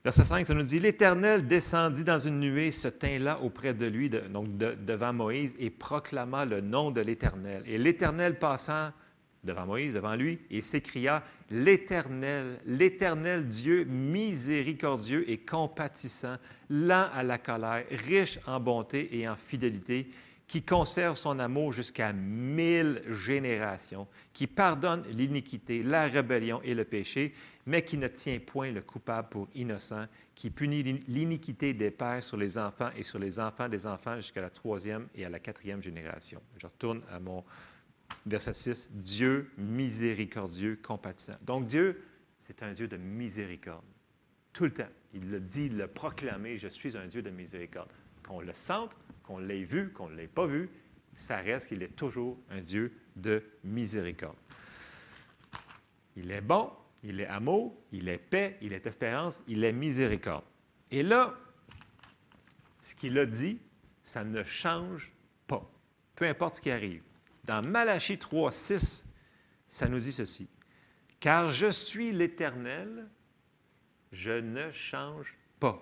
Verset 5, ça nous dit L'Éternel descendit dans une nuée, se tint là auprès de lui, donc devant Moïse, et proclama le nom de l'Éternel. Et l'Éternel passant devant Moïse, devant lui, et s'écria L'Éternel, l'Éternel Dieu miséricordieux et compatissant, lent à la colère, riche en bonté et en fidélité, qui conserve son amour jusqu'à mille générations, qui pardonne l'iniquité, la rébellion et le péché, mais qui ne tient point le coupable pour innocent, qui punit l'iniquité des pères sur les enfants et sur les enfants des enfants jusqu'à la troisième et à la quatrième génération. Je retourne à mon verset 6. Dieu miséricordieux, compatissant. Donc Dieu, c'est un Dieu de miséricorde. Tout le temps. Il le dit, il l'a proclamé, je suis un Dieu de miséricorde. Qu'on le sente, qu'on l'ait vu, qu'on ne l'ait pas vu, ça reste qu'il est toujours un Dieu de miséricorde. Il est bon, il est amour, il est paix, il est espérance, il est miséricorde. Et là, ce qu'il a dit, ça ne change pas, peu importe ce qui arrive. Dans Malachie 3, 6, ça nous dit ceci. Car je suis l'Éternel, Je ne change pas.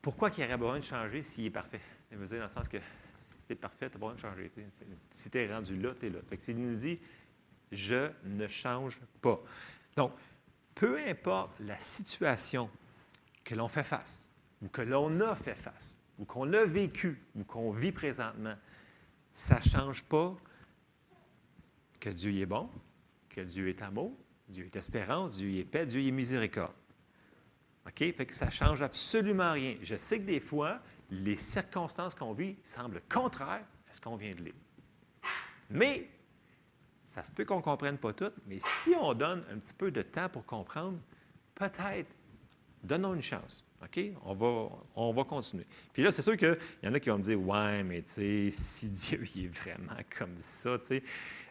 Pourquoi qu'il aurait besoin de changer s'il est parfait? Je veux dire, dans le sens que si tu es parfait, tu n'as pas besoin de changer. Si tu es rendu là, tu es là. Fait nous dit, je ne change pas. Donc, peu importe la situation que l'on fait face, ou que l'on a fait face, ou qu'on a vécu, ou qu'on vit présentement, ça ne change pas que Dieu est bon, que Dieu est amour, Dieu est espérance, Dieu est paix, Dieu est miséricorde. OK? Fait que ça ne change absolument rien. Je sais que des fois, les circonstances qu'on vit semblent contraires à ce qu'on vient de lire. Mais, ça se peut qu'on ne comprenne pas tout, mais si on donne un petit peu de temps pour comprendre, peut-être, donnons une chance. OK? On va, on va continuer. Puis là, c'est sûr qu'il y en a qui vont me dire Ouais, mais tu sais, *laughs* si Dieu est vraiment comme ça, tu sais.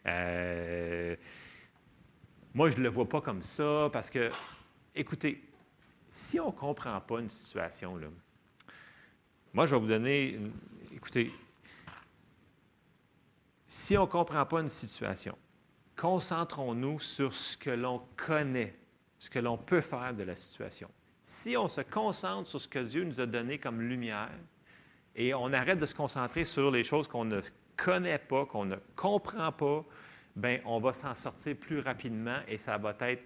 euh, moi, je ne le vois pas comme ça parce que, écoutez, si on ne comprend pas une situation, là, moi, je vais vous donner, une- écoutez, si on ne comprend pas une situation, concentrons-nous sur ce que l'on connaît, ce que l'on peut faire de la situation. Si on se concentre sur ce que Dieu nous a donné comme lumière et on arrête de se concentrer sur les choses qu'on ne connaît pas, qu'on ne comprend pas, bien, on va s'en sortir plus rapidement et ça va être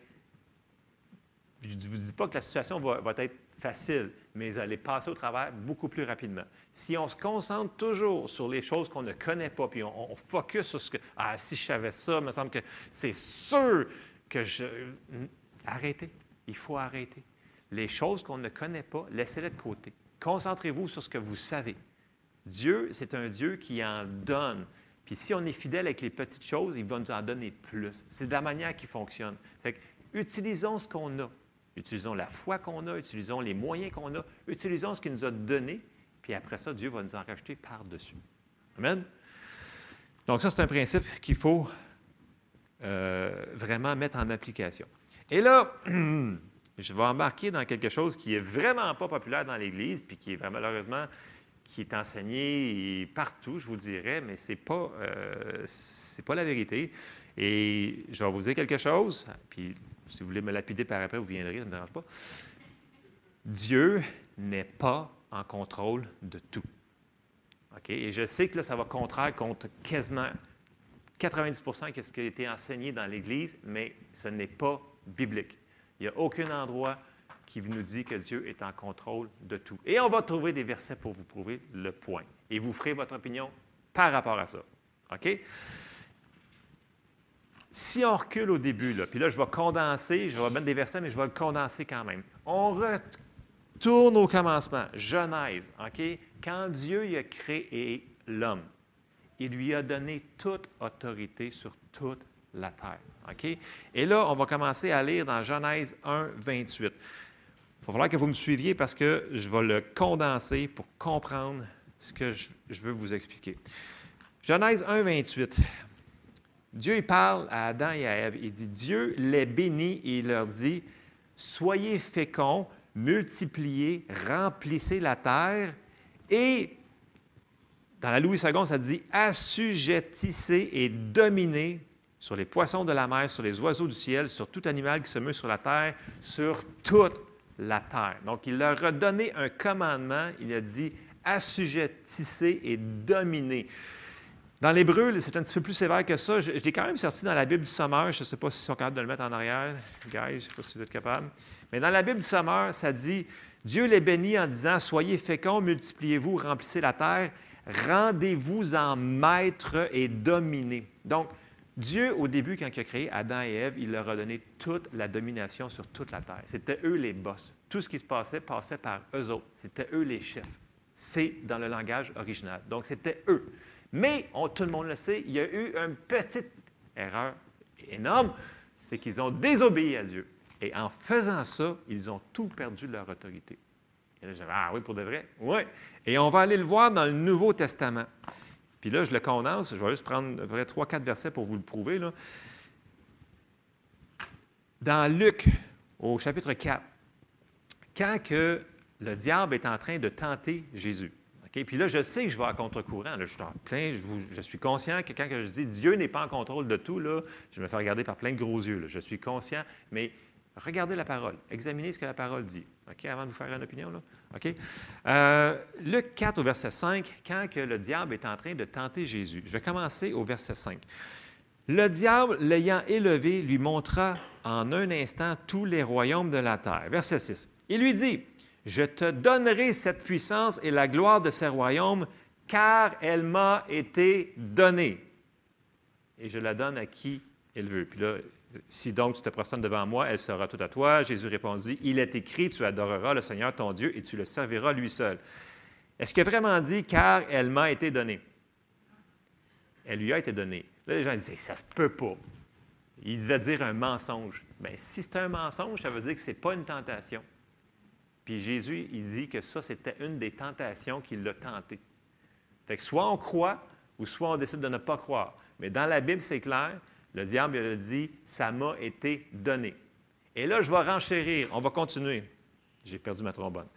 je ne vous dis pas que la situation va, va être facile, mais vous allez passer au travers beaucoup plus rapidement. Si on se concentre toujours sur les choses qu'on ne connaît pas, puis on, on focus sur ce que, ah, si je savais ça, il me semble que c'est sûr que je... Arrêtez. Il faut arrêter. Les choses qu'on ne connaît pas, laissez-les de côté. Concentrez-vous sur ce que vous savez. Dieu, c'est un Dieu qui en donne. Puis si on est fidèle avec les petites choses, il va nous en donner plus. C'est de la manière qui fonctionne. Fait que, utilisons ce qu'on a. Utilisons la foi qu'on a, utilisons les moyens qu'on a, utilisons ce qu'il nous a donné, puis après ça, Dieu va nous en racheter par-dessus. Amen? Donc ça, c'est un principe qu'il faut euh, vraiment mettre en application. Et là, *clears throat* je vais embarquer dans quelque chose qui est vraiment pas populaire dans l'Église, puis qui est malheureusement qui est enseigné partout, je vous dirais, mais ce n'est pas, euh, c'est pas la vérité. Et je vais vous dire quelque chose, puis si vous voulez me lapider par après, vous viendrez, ça ne me dérange pas. Dieu n'est pas en contrôle de tout. OK? Et je sais que là, ça va contraire contre quasiment 90% de ce qui a été enseigné dans l'Église, mais ce n'est pas biblique. Il n'y a aucun endroit qui nous dit que Dieu est en contrôle de tout. Et on va trouver des versets pour vous prouver le point. Et vous ferez votre opinion par rapport à ça. OK? Si on recule au début, là, puis là, je vais condenser, je vais mettre des versets, mais je vais le condenser quand même. On retourne au commencement, Genèse, OK? Quand Dieu a créé l'homme, il lui a donné toute autorité sur toute la terre. OK? Et là, on va commencer à lire dans Genèse 1, 28. Il va falloir que vous me suiviez parce que je vais le condenser pour comprendre ce que je, je veux vous expliquer. Genèse 1, 28. Dieu parle à Adam et à Ève. Il dit Dieu les bénit et il leur dit Soyez féconds, multipliez, remplissez la terre et dans la Louis II, ça dit assujettissez et dominez sur les poissons de la mer, sur les oiseaux du ciel, sur tout animal qui se meut sur la terre, sur toute la terre. Donc, il leur a donné un commandement. Il a dit assujettissez et dominez. Dans l'hébreu, c'est un petit peu plus sévère que ça. Je, l'ai quand même sorti dans la Bible du Sommeur. Je ne sais pas s'ils sont capables de le mettre en arrière, guys. Je ne sais pas si vous êtes capables. Mais dans la Bible du Sommeur, ça dit Dieu les bénit en disant Soyez féconds, multipliez-vous, remplissez la terre, rendez-vous en maître et dominez. Donc, Dieu, au début, quand il a créé Adam et Ève, il leur a donné toute la domination sur toute la terre. C'était eux les boss. Tout ce qui se passait passait par eux autres. C'était eux les chefs. C'est dans le langage original. Donc, c'était eux. Mais, tout le monde le sait, il y a eu une petite erreur énorme, c'est qu'ils ont désobéi à Dieu. Et en faisant ça, ils ont tout perdu de leur autorité. Et là, j'avais, ah oui, pour de vrai? Oui. Et on va aller le voir dans le Nouveau Testament. Puis là, je le condense, je vais juste prendre à peu près trois, quatre versets pour vous le prouver. Là. Dans Luc, au chapitre 4, quand que le diable est en train de tenter Jésus, OK? Puis là, je sais que je vais à contre-courant. Je suis je, suis conscient que quand je dis Dieu n'est pas en contrôle de tout, là, je me fais regarder par plein de gros yeux. Je suis conscient, mais Regardez la parole. Examinez ce que la parole dit. OK, avant de vous faire une opinion, là? OK? Euh, Luc 4 au verset 5, quand que le diable est en train de tenter Jésus. Je vais commencer au verset 5. Le diable, l'ayant élevé, lui montra en un instant tous les royaumes de la terre. Verset 6. Il lui dit, Je te donnerai cette puissance et la gloire de ces royaumes, car elle m'a été donnée. Et je la donne à qui elle veut. Puis là, si donc tu te prosternes devant moi, elle sera toute à toi. Jésus répondit, Il est écrit, tu adoreras le Seigneur ton Dieu et tu le serviras lui seul. Est-ce qu'il a vraiment dit, car elle m'a été donnée? Elle lui a été donnée. Là, les gens disent, ça se peut pas. Il devait dire un mensonge. Bien, si c'est un mensonge, ça veut dire que ce n'est pas une tentation. Puis Jésus, il dit que ça, c'était une des tentations qu'il l'a tenté. Fait que soit on croit ou soit on décide de ne pas croire. Mais dans la Bible, c'est clair, le diable il a dit, ça m'a été donné. Et là, je vais renchérir. On va continuer. J'ai perdu ma trombone.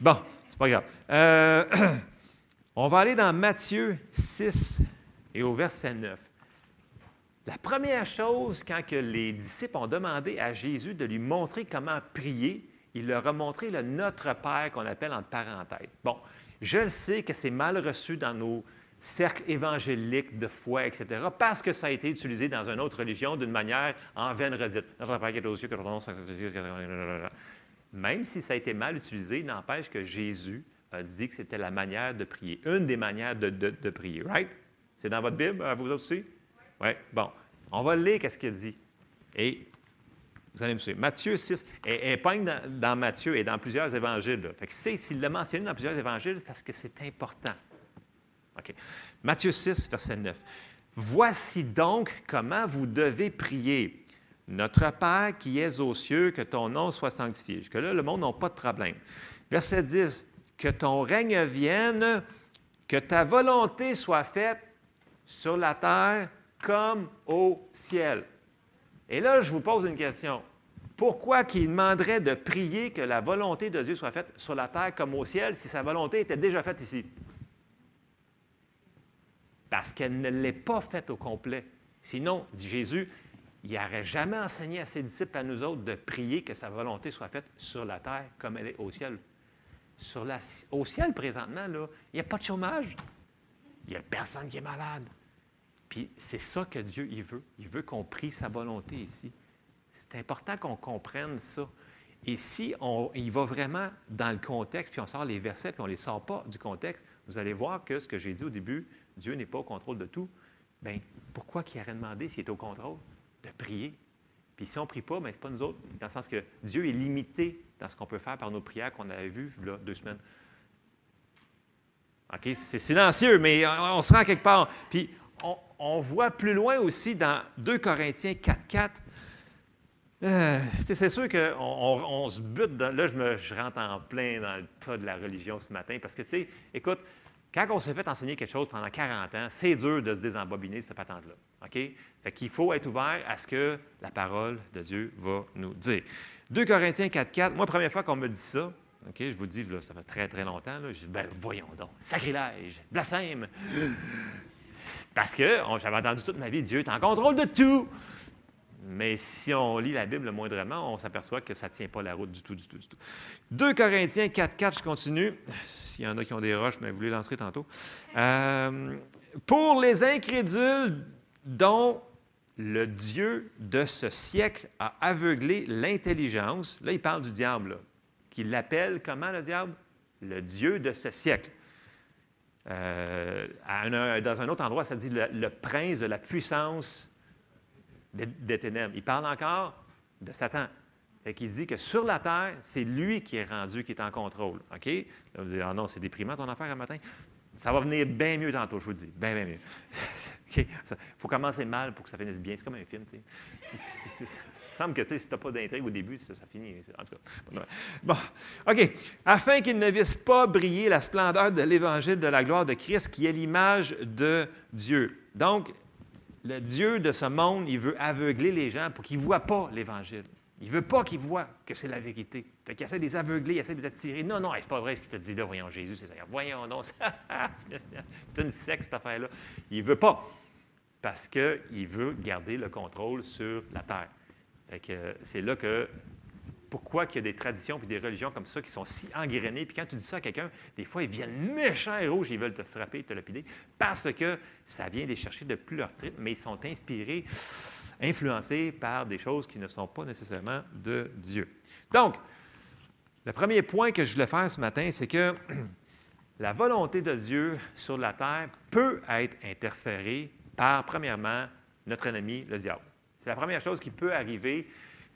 Bon, c'est pas grave. Euh, *clears throat* on va aller dans Matthieu 6 et au verset 9. La première chose, quand que les disciples ont demandé à Jésus de lui montrer comment prier, il leur a montré le Notre Père qu'on appelle en parenthèse. Bon, je le sais que c'est mal reçu dans nos cercles évangéliques de foi, etc., parce que ça a été utilisé dans une autre religion d'une manière en vaine redite. Notre Père qui est aux cieux, que Même si ça a été mal utilisé, n'empêche que Jésus a dit que c'était la manière de prier, une des manières de, de, de prier, right? C'est dans votre Bible, vous autres aussi? Oui. Bon. On va lire qu'est-ce qu'il dit. Et vous allez me suivre. Matthieu 6, et, peigne dans, dans, Matthieu et dans plusieurs évangiles. Là. Fait que s'il l'a mentionné dans plusieurs évangiles, c'est parce que c'est important. Matthieu 6, verset 9. Voici donc comment vous devez prier. Notre Père qui es aux cieux, que ton nom soit sanctifié. Jusque-là, le monde n'a pas de problème. Verset 10. Que ton règne vienne, que ta volonté soit faite sur la terre comme au ciel. Et là, je vous pose une question. Pourquoi qu'il demanderait de prier que la volonté de Dieu soit faite sur la terre comme au ciel si sa volonté était déjà faite ici? Parce qu'elle ne l'est pas faite au complet. Sinon, dit Jésus, il n'aurait jamais enseigné à ses disciples, à nous autres, de prier que sa volonté soit faite sur la terre comme elle est au ciel. Au ciel, présentement, il n'y a pas de chômage. Il n'y a personne qui est malade. Puis c'est ça que Dieu il veut. Il veut qu'on prie sa volonté ici. C'est important qu'on comprenne ça. Et si on il va vraiment dans le contexte, puis on sort les versets, puis on ne les sort pas du contexte, vous allez voir que ce que j'ai dit au début, Dieu n'est pas au contrôle de tout. Bien, pourquoi qu'il aurait demandé s'il est au contrôle? De prier. Puis si on ne prie pas, bien, ce n'est pas nous autres, dans le sens que Dieu est limité dans ce qu'on peut faire par nos prières qu'on avait vues là, deux semaines. OK? C'est silencieux, mais on, se rend quelque part. Puis on, voit plus loin aussi dans 2 Corinthiens 4.4. Euh, c'est sûr qu'on on, se bute. Là, je, me, je rentre en plein dans le tas de la religion ce matin parce que, tu sais, écoute, quand on s'est fait enseigner quelque chose pendant 40 ans, c'est dur de se désembobiner cette patente-là. OK? Fait qu'il faut être ouvert à ce que la parole de Dieu va nous dire. 2 Corinthiens 4.4, moi, première fois qu'on me dit ça, OK, je vous dis, ça fait très, très longtemps, je dis, ben voyons donc, sacrilège, blasphème. Parce que j'avais entendu toute ma vie, Dieu est en contrôle de tout. Mais si on lit la Bible moindrement, on s'aperçoit que ça ne tient pas la route du tout, du tout, du tout. 2 Corinthiens 4, 4, je continue. S'il y en a qui ont des roches, mais vous les lancerez tantôt. Euh, pour les incrédules dont le Dieu de ce siècle a aveuglé l'intelligence, là, il parle du diable, qui l'appelle comment le diable? Le Dieu de ce siècle. Euh, dans un autre endroit, ça dit le, prince de la puissance des, ténèbres. Il parle encore de Satan. Fait qu'il dit que sur la terre, c'est lui qui est rendu, qui est en contrôle. OK? Là, vous dites, ah non, c'est déprimant ton affaire un matin. Ça va venir bien mieux tantôt, je vous dis. Bien, bien mieux. *laughs* Il faut commencer mal pour que ça finisse bien. C'est comme un film, tu sais semble que si tu n'as pas d'intrigue au début, ça, finit. En tout cas. Bon, OK. Afin qu'il ne vise pas briller la splendeur de l'évangile de la gloire de Christ, qui est l'image de Dieu. Donc, le Dieu de ce monde, il veut aveugler les gens pour qu'ils ne voient pas l'évangile. Il ne veut pas qu'ils voient que c'est la vérité. Fait qu'il essaie de les aveugler, il essaie de les attirer. Non, non, c'est pas vrai ce qu'il te dit là. Voyons, Jésus, c'est ça. Voyons, non, *laughs* c'est une secte, cette affaire-là. Il ne veut pas. Parce qu'il veut garder le contrôle sur la terre c'est là que pourquoi il y a des traditions et des religions comme ça qui sont si engrenées. Puis quand tu dis ça à quelqu'un, des fois, ils viennent méchants et rouges, ils veulent te frapper, te lapider, parce que ça vient les chercher depuis leur trip, mais ils sont inspirés, influencés par des choses qui ne sont pas nécessairement de Dieu. Donc, le premier point que je voulais faire ce matin, c'est que *clears throat* la volonté de Dieu sur la terre peut être interférée par, premièrement, notre ennemi, le diable. C'est la première chose qui peut arriver.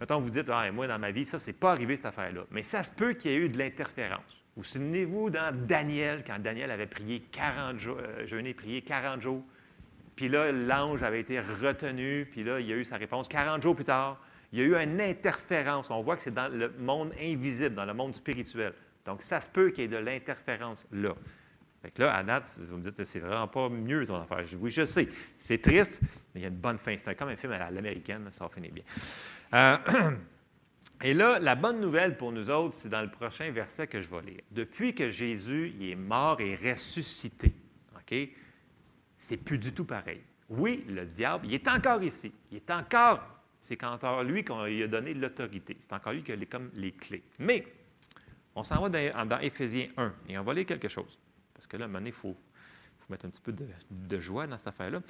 Mettons, vous dites, ah, moi, dans ma vie, ça, c'est pas arrivé, cette affaire-là. Mais ça se peut qu'il y ait eu de l'interférence. Vous souvenez-vous dans Daniel, quand Daniel avait prié 40 jours, euh, jeûné, prié 40 jours, puis là, l'ange avait été retenu, puis là, il y a eu sa réponse 40 jours plus tard. Il y a eu une interférence. On voit que c'est dans le monde invisible, dans le monde spirituel. Donc, ça se peut qu'il y ait de l'interférence là. Fait que là, à date, vous me dites, c'est vraiment pas mieux ton affaire. Je oui, je sais. C'est triste, mais il y a une bonne fin. C'est comme un film à l'américaine, ça va finir bien. Euh, *clears throat* et là, la bonne nouvelle pour nous autres, c'est dans le prochain verset que je vais lire. Depuis que Jésus est mort et ressuscité, OK? C'est plus du tout pareil. Oui, le diable, il est encore ici. Il est encore, c'est encore lui qu'on lui a donné l'autorité. C'est encore lui qui a les, comme les clés. Mais, on s'en va dans, dans Éphésiens 1 et on va lire quelque chose. Parce que là, à un il faut, mettre un petit peu de, joie dans cette affaire-là.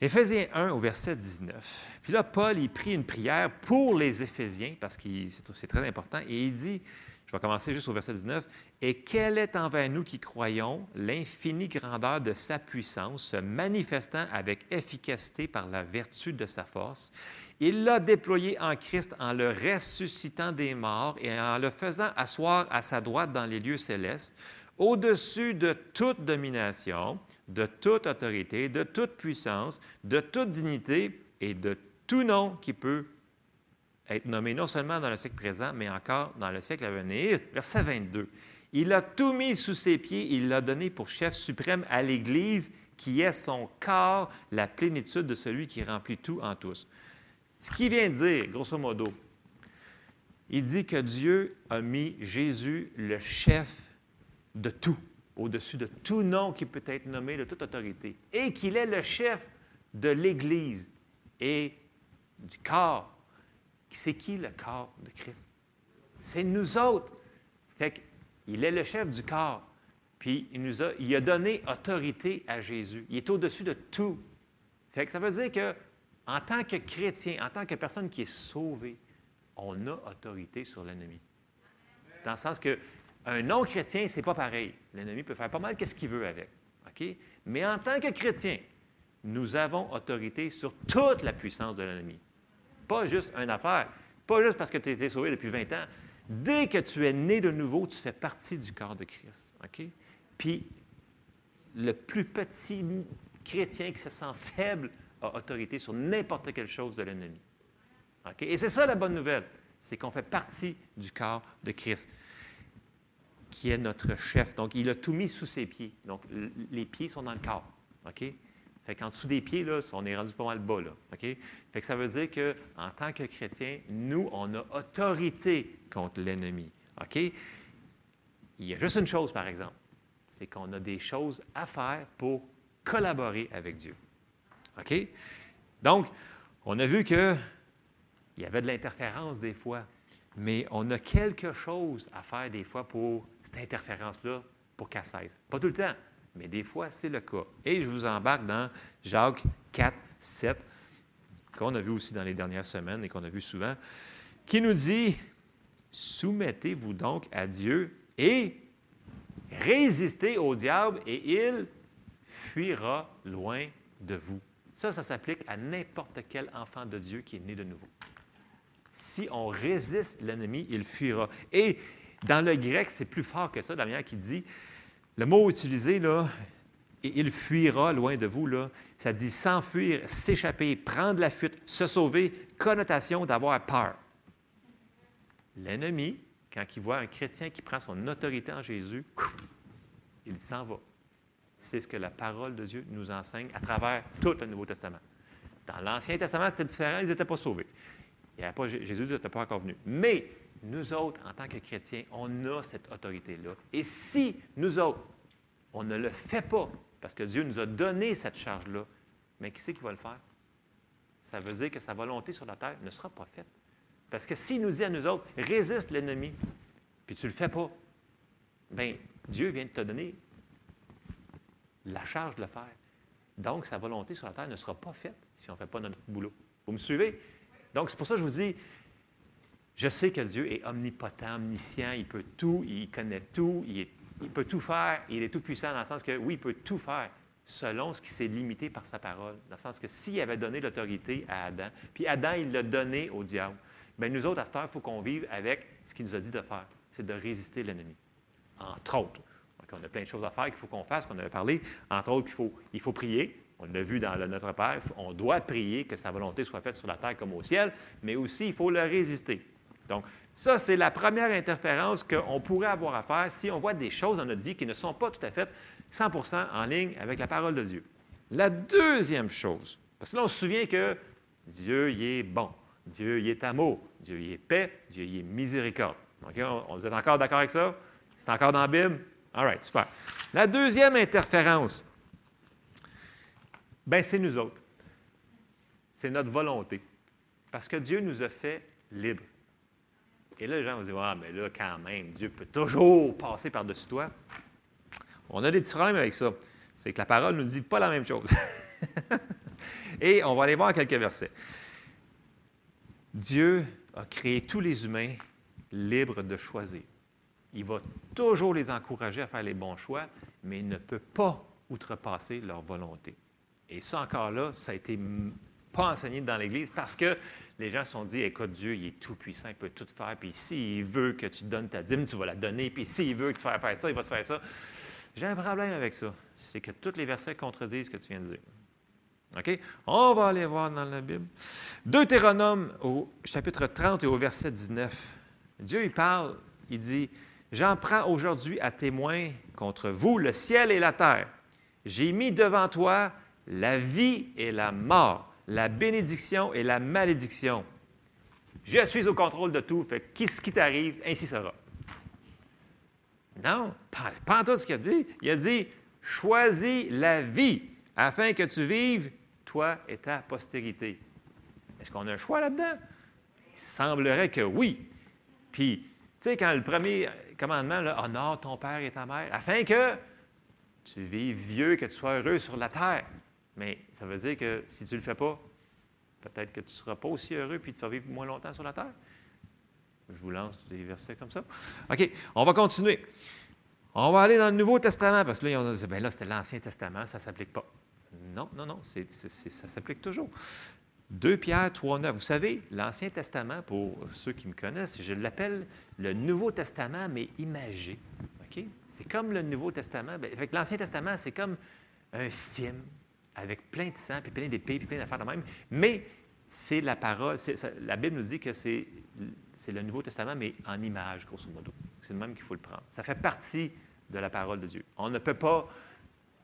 Éphésiens 1 au verset 19. Puis là, Paul, il prie une prière pour les Éphésiens, parce que c'est très important, et il dit, je vais commencer juste au verset 19, Et quelle est envers nous qui croyons l'infinie grandeur de sa puissance, se manifestant avec efficacité par la vertu de sa force? Il l'a déployé en Christ en le ressuscitant des morts et en le faisant asseoir à sa droite dans les lieux célestes au-dessus de toute domination, de toute autorité, de toute puissance, de toute dignité et de tout nom qui peut être nommé non seulement dans le siècle présent, mais encore dans le siècle à venir. Verset 22. Il a tout mis sous ses pieds, il l'a donné pour chef suprême à l'Église, qui est son corps, la plénitude de celui qui remplit tout en tous. Ce qu'il vient de dire, grosso modo, il dit que Dieu a mis Jésus le chef de tout, au-dessus de tout nom qui peut être nommé, de toute autorité, et qu'il est le chef de l'Église et du corps. C'est qui le corps de Christ? C'est nous autres. Fait il est le chef du corps. Puis il nous a, il a donné autorité à Jésus. Il est au-dessus de tout. Fait que ça veut dire que en tant que chrétien, en tant que personne qui est sauvée, on a autorité sur l'ennemi. Dans le sens que un non-chrétien, c'est pas pareil. L'ennemi peut faire pas mal qu'est-ce qu'il veut avec. Mais en tant que chrétien, nous avons autorité sur toute la puissance de l'ennemi. Pas juste une affaire, pas juste parce que tu as sauvé depuis 20 ans. Dès que tu es né de nouveau, tu fais partie du corps de Christ. Puis, le plus petit chrétien qui se sent faible a autorité sur n'importe quelle chose de l'ennemi. Et c'est ça la bonne nouvelle, c'est qu'on fait partie du corps de Christ qui est notre chef. Donc, il a tout mis sous ses pieds. Donc, les pieds sont dans le corps. OK? Fait qu'en dessous des pieds, là, on est rendu pas mal bas. Là, OK? Fait que ça veut dire qu'en tant que chrétien, nous, on a autorité contre l'ennemi. OK? Il y a juste une chose, par exemple. C'est qu'on a des choses à faire pour collaborer avec Dieu. OK? Donc, on a vu qu'il y avait de l'interférence des fois, mais on a quelque chose à faire des fois pour cette interférence-là pour qu'elle cesse. Pas tout le temps, mais des fois, c'est le cas. Et je vous embarque dans Jacques 4, 7, qu'on a vu aussi dans les dernières semaines et qu'on a vu souvent, qui nous dit Soumettez-vous donc à Dieu et résistez au diable et il fuira loin de vous. Ça, ça s'applique à n'importe quel enfant de Dieu qui est né de nouveau. Si on résiste l'ennemi, il fuira. Et dans le grec, c'est plus fort que ça, la manière qui dit, le mot utilisé, là, il fuira loin de vous, là, ça dit s'enfuir, s'échapper, prendre la fuite, se sauver, connotation d'avoir peur. L'ennemi, quand il voit un chrétien qui prend son autorité en Jésus, il s'en va. C'est ce que la parole de Dieu nous enseigne à travers tout le Nouveau Testament. Dans l'Ancien Testament, c'était différent, ils n'étaient pas sauvés. pas, Jésus n'était pas encore venu. Mais nous autres, en tant que chrétiens, on a cette autorité-là. Et si nous autres, on ne le fait pas, parce que Dieu nous a donné cette charge-là, mais qui c'est qui va le faire? Ça veut dire que sa volonté sur la terre ne sera pas faite. Parce que s'il nous dit à nous autres, résiste l'ennemi, puis tu ne le fais pas, bien, Dieu vient de te donner la charge de le faire. Donc, sa volonté sur la terre ne sera pas faite si on ne fait pas notre boulot. Vous me suivez? Donc, c'est pour ça que je vous dis, je sais que Dieu est omnipotent, omniscient, il peut tout, il connaît tout, il, peut tout faire, il est tout puissant dans le sens que, oui, il peut tout faire selon ce qui s'est limité par sa parole. Dans le sens que s'il avait donné l'autorité à Adam, puis Adam, il l'a donné au diable, bien, nous autres, à cette heure, il faut qu'on vive avec ce qu'il nous a dit de faire, c'est de résister l'ennemi, entre autres. On a plein de choses à faire qu'il faut qu'on fasse, qu'on avait parlé. Entre autres, il faut, prier. On l'a vu dans Notre Père. On doit prier que sa volonté soit faite sur la terre comme au ciel, mais aussi, il faut le résister. Donc, ça, c'est la première interférence qu'on pourrait avoir à faire si on voit des choses dans notre vie qui ne sont pas tout à fait 100% en ligne avec la parole de Dieu. La deuxième chose, parce que là, on se souvient que Dieu, il est bon. Dieu, il est amour. Dieu, il est paix. Dieu, il est miséricorde. OK? On, vous êtes encore d'accord avec ça? C'est encore dans la Bible? All right, super. La deuxième interférence, ben c'est nous autres. C'est notre volonté. Parce que Dieu nous a fait libres. Et là, les gens vont dire, ah, mais là, quand même, Dieu peut toujours passer par-dessus toi. On a des petits problèmes avec ça. C'est que la parole ne nous dit pas la même chose. *laughs* Et on va aller voir quelques versets. Dieu a créé tous les humains libres de choisir. Il va toujours les encourager à faire les bons choix, mais il ne peut pas outrepasser leur volonté. Et ça encore là, ça a été pas enseigné dans l'Église parce que les gens se sont dit, écoute, Dieu, il est tout puissant, il peut tout faire, puis s'il veut que tu donnes ta dîme, tu vas la donner, puis s'il veut que tu fasses faire ça, il va te faire ça. J'ai un problème avec ça. C'est que tous les versets contredisent ce que tu viens de dire. OK? On va aller voir dans la Bible. Deutéronome au chapitre 30 et au verset 19. Dieu, il parle, il dit, J'en prends aujourd'hui à témoin contre vous le ciel et la terre. J'ai mis devant toi la vie et la mort, la bénédiction et la malédiction. Je suis au contrôle de tout, fait qu'est-ce qui t'arrive, ainsi sera. Non, pas, pas tout ce qu'il a dit. Il a dit choisis la vie afin que tu vives, toi et ta postérité. Est-ce qu'on a un choix là-dedans? Il semblerait que oui. Puis, tu sais, quand le premier commandement, là, honore ton père et ta mère, afin que tu vives vieux, que tu sois heureux sur la terre. Mais ça veut dire que si tu ne le fais pas, peut-être que tu ne seras pas aussi heureux puis tu vas vivre moins longtemps sur la terre. Je vous lance des versets comme ça. OK, on va continuer. On va aller dans le Nouveau Testament, parce que là, on a dit, ben là, c'était l'Ancien Testament, ça ne s'applique pas. Non, non, non, ça s'applique toujours. 2 Pierre 3, 9. Vous savez, l'Ancien Testament, pour ceux qui me connaissent, je l'appelle le Nouveau Testament, mais imagé. C'est comme le Nouveau Testament. Ben, L'Ancien Testament, c'est comme un film avec plein de sang, puis plein d'épées, puis plein d'affaires de même. Mais c'est la parole. la Bible nous dit que c'est le Nouveau Testament, mais en image, grosso modo. C'est le même qu'il faut le prendre. Ça fait partie de la parole de Dieu. On ne peut pas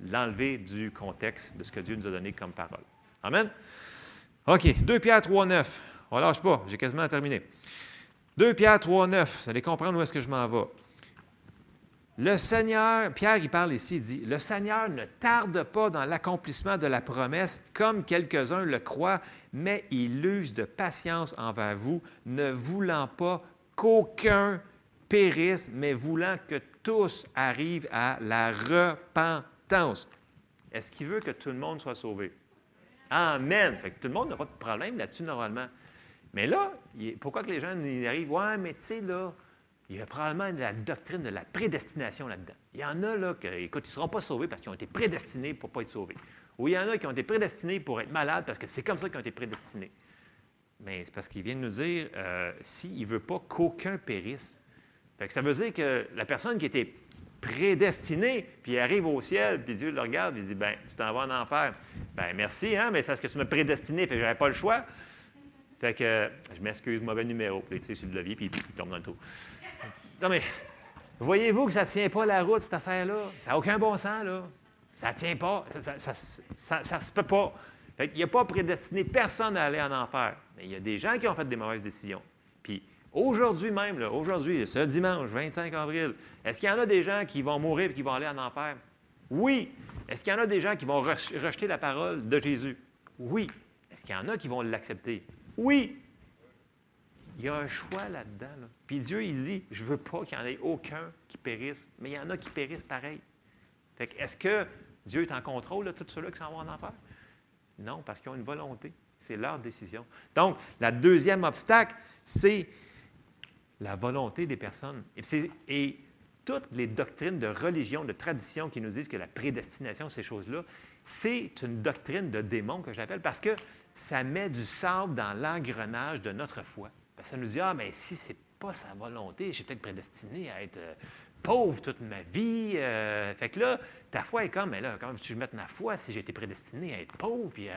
l'enlever du contexte de ce que Dieu nous a donné comme parole. Amen? OK, 2 Pierre 3, 9. On ne lâche pas, j'ai quasiment terminé. 2 Pierre 3, 9. Vous allez comprendre où est-ce que je m'en vais. Le Seigneur, Pierre, il parle ici, il dit, le Seigneur ne tarde pas dans l'accomplissement de la promesse, comme quelques-uns le croient, mais il use de patience envers vous, ne voulant pas qu'aucun périsse, mais voulant que tous arrivent à la repentance. Est-ce qu'il veut que tout le monde soit sauvé? Amen. Fait que tout le monde n'a pas de problème là-dessus normalement. Mais là, pourquoi que les gens y arrivent? Ouais, mais tu sais, là, il y a probablement de la doctrine de la prédestination là-dedans. Il y en a, là, qui, écoute, ils ne seront pas sauvés parce qu'ils ont été prédestinés pour ne pas être sauvés. Ou il y en a qui ont été prédestinés pour être malades parce que c'est comme ça qu'ils ont été prédestinés. Mais c'est parce qu'il vient de nous dire, euh, s'il ne veut pas qu'aucun périsse. Ça veut dire que la personne qui était prédestinée, puis arrive au ciel, puis Dieu le regarde, il dit, ben, tu t'en vas en enfer. Ben, merci, hein, mais c'est parce que tu m'as prédestiné, fait que pas le choix. Fait que, je m'excuse, mauvais numéro. Puis, tu sais, sur le levier, puis il tombe dans le trou. Non, mais voyez-vous que ça ne tient pas la route, cette affaire-là? Ça n'a aucun bon sens, là. Ça ne tient pas. Ça ne se peut pas. Fait il n'y a pas prédestiné personne à aller en enfer. Mais il y a des gens qui ont fait des mauvaises décisions. Puis aujourd'hui même, aujourd'hui, ce dimanche 25 avril, est-ce qu'il y en a des gens qui vont mourir et qui vont aller en enfer? Oui. Est-ce qu'il y en a des gens qui vont rejeter la parole de Jésus? Oui. Est-ce qu'il y en a qui vont l'accepter? Oui. Il y a un choix là-dedans. là. Puis Dieu, il dit, je ne veux pas qu'il n'y en ait aucun qui périsse, mais il y en a qui périssent pareil. Fait que est-ce que Dieu est en contrôle de tous ceux-là qui s'en vont en enfer? Non, parce qu'ils ont une volonté. C'est leur décision. Donc, la deuxième obstacle, c'est la volonté des personnes. Et, et toutes les doctrines de religion, de tradition qui nous disent que la prédestination, ces choses-là, c'est une doctrine de démon que j'appelle parce que ça met du sable dans l'engrenage de notre foi. Ça nous dit, ah, mais si c'est pas sa volonté, suis peut-être prédestiné à être euh, pauvre toute ma vie. euh, fait que là, ta foi est comme, mais là, comment veux-tu mette ma foi si j'ai été prédestiné à être pauvre, puis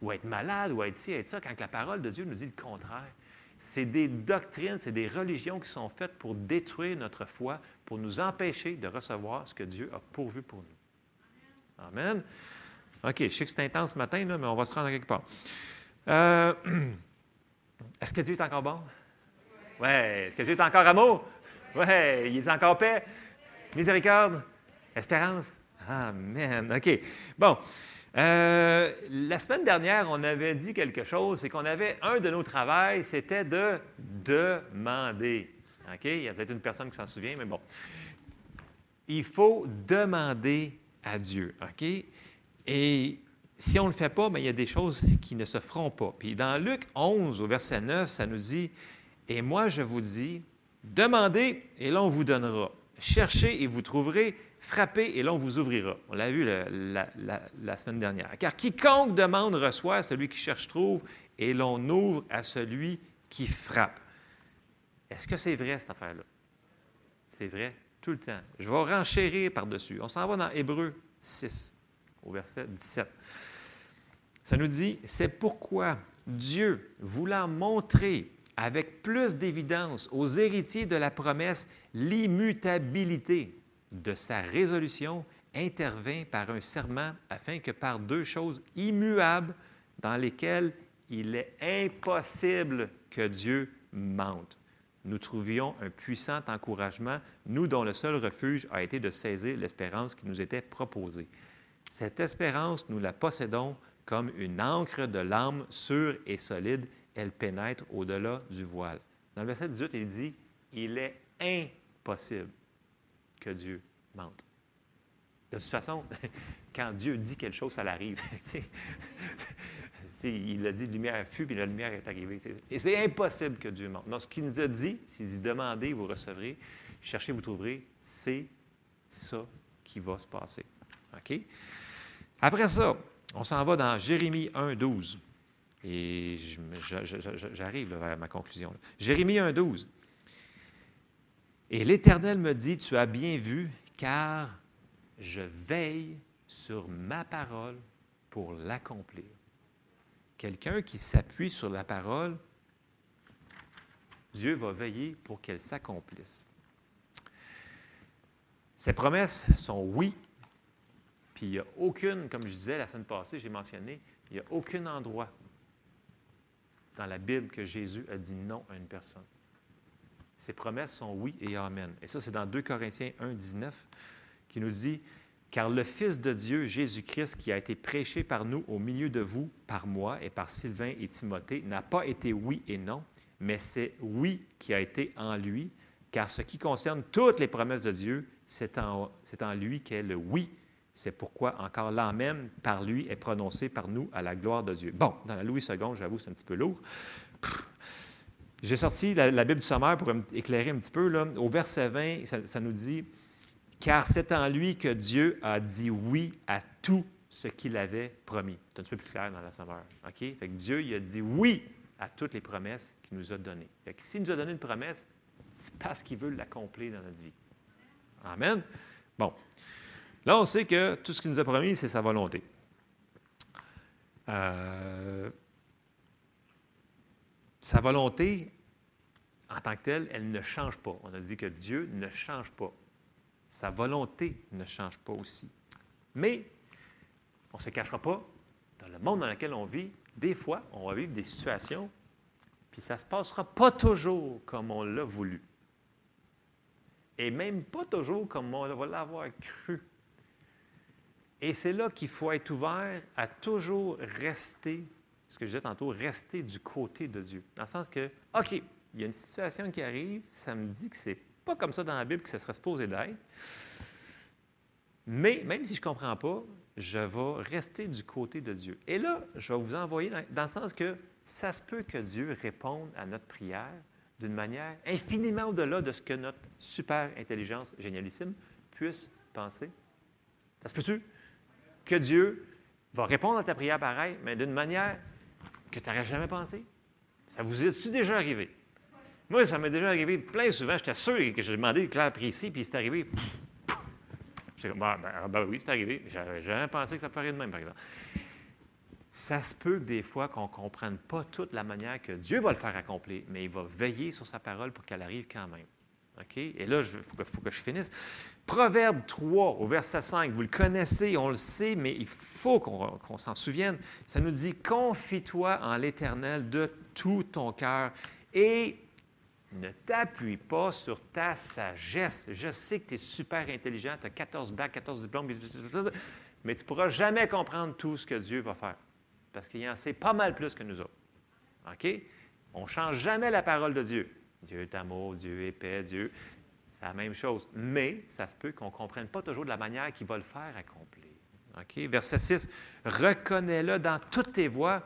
ou à être malade, ou à être ci, à être ça, quand la parole de Dieu nous dit le contraire? C'est des doctrines, c'est des religions qui sont faites pour détruire notre foi, pour nous empêcher de recevoir ce que Dieu a pourvu pour nous. Amen. OK, je sais que c'est intense ce matin, là, mais on va se rendre à quelque part. Euh, *clears throat* Est-ce que Dieu est encore bon? Oui. Est-ce que Dieu est encore amour? Oui. Il est encore paix? Miséricorde? Espérance? Amen. OK. Bon. Euh, la semaine dernière, on avait dit quelque chose, c'est qu'on avait un de nos travails, c'était de demander. OK? Il y a peut-être une personne qui s'en souvient, mais bon. Il faut demander à Dieu. OK? Et si on ne le fait pas, bien, il y a des choses qui ne se feront pas. Puis dans Luc 11, au verset 9, ça nous dit Et moi, je vous dis, demandez et l'on vous donnera. Cherchez et vous trouverez. Frappez et l'on vous ouvrira. On l'a vu la- la semaine dernière. Car quiconque demande reçoit, celui qui cherche trouve, et l'on ouvre à celui qui frappe. Est-ce que c'est vrai, cette affaire-là? C'est vrai, tout le temps. Je vais renchérir par-dessus. On s'en va dans Hébreu 6, au verset 17. Ça nous dit, c'est pourquoi Dieu, voulant montrer avec plus d'évidence aux héritiers de la promesse l'immutabilité de sa résolution, intervint par un serment afin que par deux choses immuables dans lesquelles il est impossible que Dieu mente. Nous trouvions un puissant encouragement, nous dont le seul refuge a été de saisir l'espérance qui nous était proposée. Cette espérance, nous la possédons comme une encre de l'âme sûre et solide. Elle pénètre au-delà du voile. Dans le verset 18, il dit, il est impossible que Dieu mente. De toute façon, *laughs* quand Dieu dit quelque chose, ça l'arrive. *laughs* Il a dit, lumière fut, puis la lumière est arrivée. Et c'est impossible que Dieu mente. Donc, ce qu'il nous a dit, s'il dit, demandez, vous recevrez, cherchez, vous trouverez, c'est ça qui va se passer. Après ça, on s'en va dans Jérémie 1, 12. Et j'arrive vers ma conclusion. Jérémie 1, 12. Et l'Éternel me dit, tu as bien vu, car je veille sur ma parole pour l'accomplir. Quelqu'un qui s'appuie sur la parole, Dieu va veiller pour qu'elle s'accomplisse. Ces promesses sont oui, puis il n'y a aucune, comme je disais la semaine passée, j'ai mentionné, il n'y a aucun endroit dans la Bible que Jésus a dit non à une personne. Ses promesses sont oui et amen. Et ça, c'est dans 2 Corinthiens 1, 19, qui nous dit Car le Fils de Dieu, Jésus-Christ, qui a été prêché par nous au milieu de vous, par moi et par Sylvain et Timothée, n'a pas été oui et non, mais c'est oui qui a été en lui, car ce qui concerne toutes les promesses de Dieu, c'est en, en lui qu'est le oui. C'est pourquoi encore l'amen par lui est prononcé par nous à la gloire de Dieu. Bon, dans la Louis II, j'avoue, c'est un petit peu lourd. J'ai sorti la, Bible du sommaire pour éclairer un petit peu. Au verset 20, ça, nous dit Car c'est en lui que Dieu a dit oui à tout ce qu'il avait promis. C'est un petit peu plus clair dans la sommaire. Fait Dieu, il a dit oui à toutes les promesses qu'il nous a données. Fait que s'il nous a donné une promesse, c'est parce qu'il veut l'accomplir dans notre vie. Amen? Bon. Là, on sait que tout ce qu'il nous a promis, c'est sa volonté. Euh, sa volonté, en tant que telle, elle ne change pas. On a dit que Dieu ne change pas. Sa volonté ne change pas aussi. Mais, on ne se cachera pas, dans le monde dans lequel on vit, des fois, on va vivre des situations, puis ça ne se passera pas toujours comme on l'a voulu. Et même pas toujours comme on va l'avoir cru. Et c'est là qu'il faut être ouvert à toujours rester, ce que je disais tantôt, rester du côté de Dieu. Dans le sens que, OK, il y a une situation qui arrive, ça me dit que c'est pas comme ça dans la Bible que ça serait supposé d'être. Mais même si je ne comprends pas, je vais rester du côté de Dieu. Et là, je vais vous envoyer dans, dans le sens que ça se peut que Dieu réponde à notre prière d'une manière infiniment au-delà de ce que notre super intelligence génialissime puisse penser. Ça se peut-tu? Que Dieu va répondre à ta prière pareil, mais d'une manière que tu n'aurais jamais pensé? Ça vous est-tu déjà arrivé? Moi, ça m'est déjà arrivé plein souvent. J'étais sûr que j'ai demandé de clair précis, puis c'est arrivé. J'étais comme, ah, ben, ah, ben oui, c'est arrivé. J'avais jamais pensé que ça ferait de même, par exemple. Ça se peut que des fois qu'on ne comprenne pas toute la manière que Dieu va le faire accomplir, mais il va veiller sur sa parole pour qu'elle arrive quand même. Et là, il faut, que je finisse. Proverbe 3, au verset 5, vous le connaissez, on le sait, mais il faut qu'on qu s'en souvienne. Ça nous dit Confie-toi en l'Éternel de tout ton cœur et ne t'appuie pas sur ta sagesse. Je sais que tu es super intelligent, tu as 14 bacs, 14 diplômes, mais tu ne pourras jamais comprendre tout ce que Dieu va faire. Parce qu'il en sait pas mal plus que nous autres. On ne change jamais la parole de Dieu. Dieu est amour, Dieu est paix, Dieu. C'est la même chose. Mais ça se peut qu'on ne comprenne pas toujours de la manière qu'il va le faire accomplir. OK? Verset 6. Reconnais-le dans toutes tes voies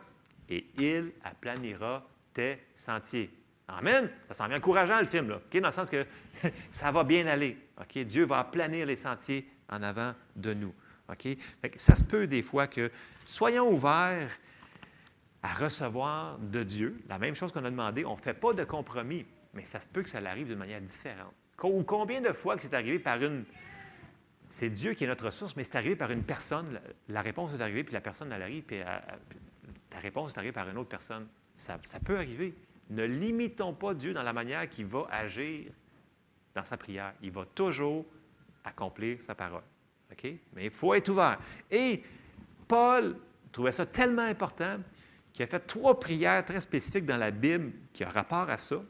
et il aplanira tes sentiers. Amen. Ça sent bien encourageant le film, là. OK? Dans le sens que *laughs* ça va bien aller. OK? Dieu va aplanir les sentiers en avant de nous. OK? ça se peut des fois que soyons ouverts à recevoir de Dieu la même chose qu'on a demandé. On ne fait pas de compromis, mais ça se peut que ça arrive d'une manière différente. Ou combien de fois que c'est arrivé par une. C'est Dieu qui est notre source, mais c'est arrivé par une personne. La réponse est arrivée, puis la personne, elle arrive, puis ta réponse est arrivée par une autre personne. Ça, ça peut arriver. Ne limitons pas Dieu dans la manière qu'il va agir dans sa prière. Il va toujours accomplir sa parole. OK? Mais il faut être ouvert. Et Paul trouvait ça tellement important qu'il a fait trois prières très spécifiques dans la Bible qui ont rapport à ça.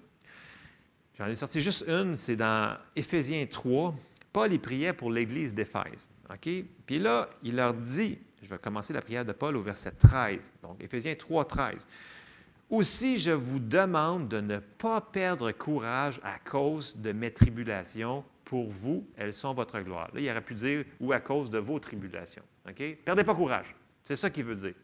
J'en ai sorti juste une, c'est dans Éphésiens 3. Paul, il priait pour l'Église d'Éphèse. OK? Puis là, il leur dit, je vais commencer la prière de Paul au verset 13. Donc, Éphésiens 3, 13. Aussi, je vous demande de ne pas perdre courage à cause de mes tribulations. Pour vous, elles sont votre gloire. Là, il aurait pu dire ou à cause de vos tribulations. OK? Perdez pas courage. C'est ça qu'il veut dire.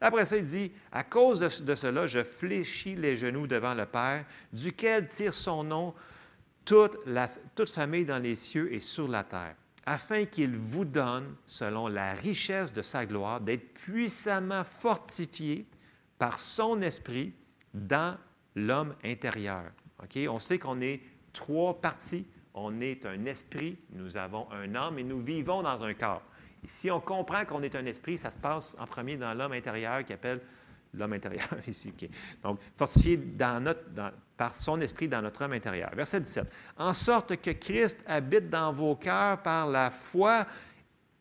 Après ça, il dit À cause de, cela, je fléchis les genoux devant le Père, duquel tire son nom toute, la, toute famille dans les cieux et sur la terre, afin qu'il vous donne, selon la richesse de sa gloire, d'être puissamment fortifié par son esprit dans l'homme intérieur. On sait qu'on est trois parties. On est un esprit, nous avons un âme et nous vivons dans un corps. Si on comprend qu'on est un esprit, ça se passe en premier dans l'homme intérieur qui appelle l'homme intérieur *laughs* ici. Donc, fortifié dans notre, par son esprit dans notre homme intérieur. Verset 17. En sorte que Christ habite dans vos cœurs par la foi,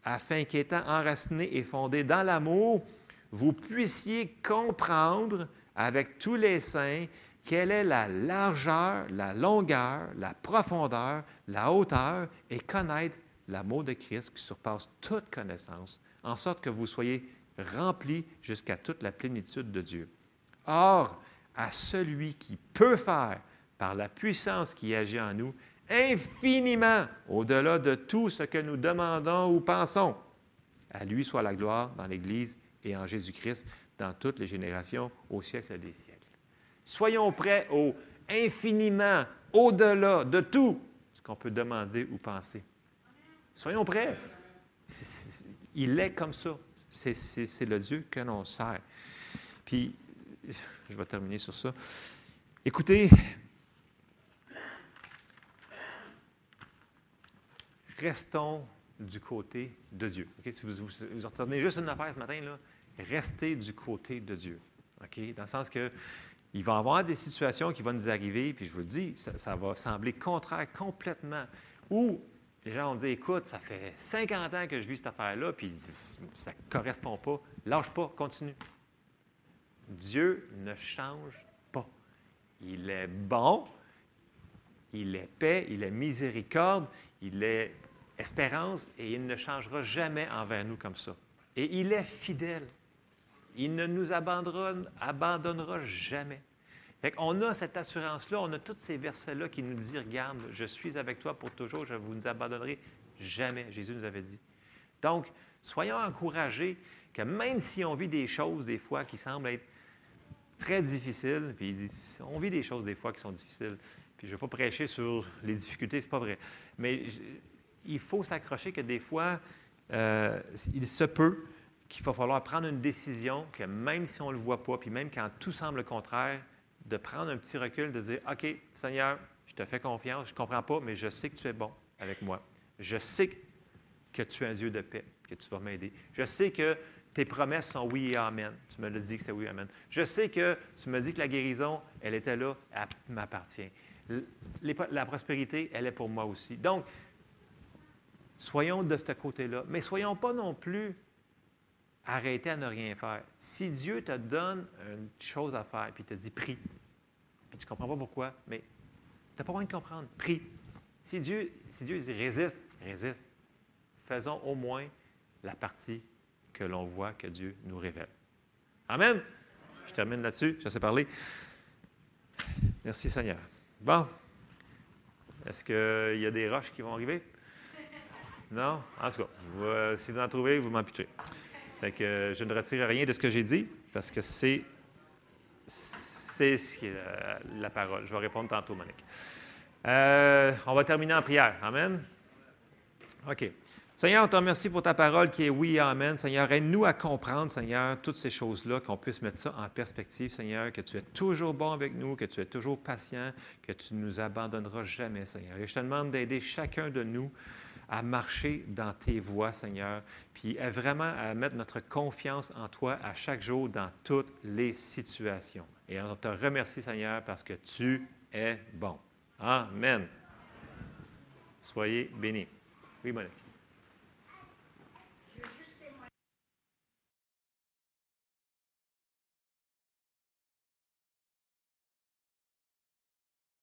afin qu'étant enraciné et fondé dans l'amour, vous puissiez comprendre avec tous les saints quelle est la largeur, la longueur, la profondeur, la hauteur et connaître l'amour de Christ qui surpasse toute connaissance, en sorte que vous soyez remplis jusqu'à toute la plénitude de Dieu. Or, à celui qui peut faire, par la puissance qui agit en nous, infiniment au-delà de tout ce que nous demandons ou pensons, à lui soit la gloire dans l'Église et en Jésus-Christ dans toutes les générations au siècle des siècles. Soyons prêts au infiniment, au-delà de tout ce qu'on peut demander ou penser. Soyons prêts. Il est comme ça. C'est le Dieu que l'on sert. Puis, je vais terminer sur ça. Écoutez, restons du côté de Dieu. Si vous, entendez juste une affaire ce matin, là, restez du côté de Dieu. Dans le sens que il va y avoir des situations qui vont nous arriver, puis je vous le dis, ça, ça va sembler contraire complètement. Ou les gens vont dire Écoute, ça fait 50 ans que je vis cette affaire-là, puis ça ne correspond pas. Lâche pas, continue. Dieu ne change pas. Il est bon, il est paix, il est miséricorde, il est espérance, et il ne changera jamais envers nous comme ça. Et il est fidèle. Il ne nous abandonnera, abandonnera jamais. Fait on a cette assurance-là, on a tous ces versets-là qui nous disent, regarde, je suis avec toi pour toujours, je ne vous abandonnerai jamais, Jésus nous avait dit. Donc, soyons encouragés que même si on vit des choses des fois qui semblent être très difficiles, puis on vit des choses des fois qui sont difficiles, puis je ne vais pas prêcher sur les difficultés, c'est pas vrai, mais il faut s'accrocher que des fois, euh, il se peut qu'il va falloir prendre une décision que même si on ne le voit pas, puis même quand tout semble le contraire, de prendre un petit recul, de dire, OK, Seigneur, je te fais confiance, je ne comprends pas, mais je sais que tu es bon avec moi. Je sais que tu es un Dieu de paix, que tu vas m'aider. Je sais que tes promesses sont oui et amen. Tu me l'as dit que c'est oui et amen. Je sais que tu me dis que la guérison, elle était là, elle m'appartient. La prospérité, elle est pour moi aussi. Donc, soyons de ce côté-là, mais soyons pas non plus arrêtés à ne rien faire. Si Dieu te donne une chose à faire, puis te dit prie, tu ne comprends pas pourquoi, mais tu n'as pas besoin de comprendre, prie. Si Dieu, si Dieu dit résiste, résiste. Faisons au moins la partie que l'on voit que Dieu nous révèle. Amen. Je termine là-dessus. Je sais parler. Merci Seigneur. Bon. Est-ce qu'il y a des roches qui vont arriver? Non? En tout cas, si vous en trouvez, vous m'en pitchez. que, je ne retire rien de ce que j'ai dit parce que c'est, c'est la, parole. Je vais répondre tantôt, Monique. Euh, on va terminer en prière. Amen. OK. Seigneur, on te remercie pour ta parole qui est oui amen. Seigneur, aide-nous à comprendre, Seigneur, toutes ces choses-là, qu'on puisse mettre ça en perspective, Seigneur, que tu es toujours bon avec nous, que tu es toujours patient, que tu ne nous abandonneras jamais, Seigneur. Et je te demande d'aider chacun de nous à marcher dans tes voies, Seigneur, puis vraiment à mettre notre confiance en toi à chaque jour dans toutes les situations. Et on te remercie, Seigneur, parce que tu es bon. Amen. Soyez bénis. Oui, Monique.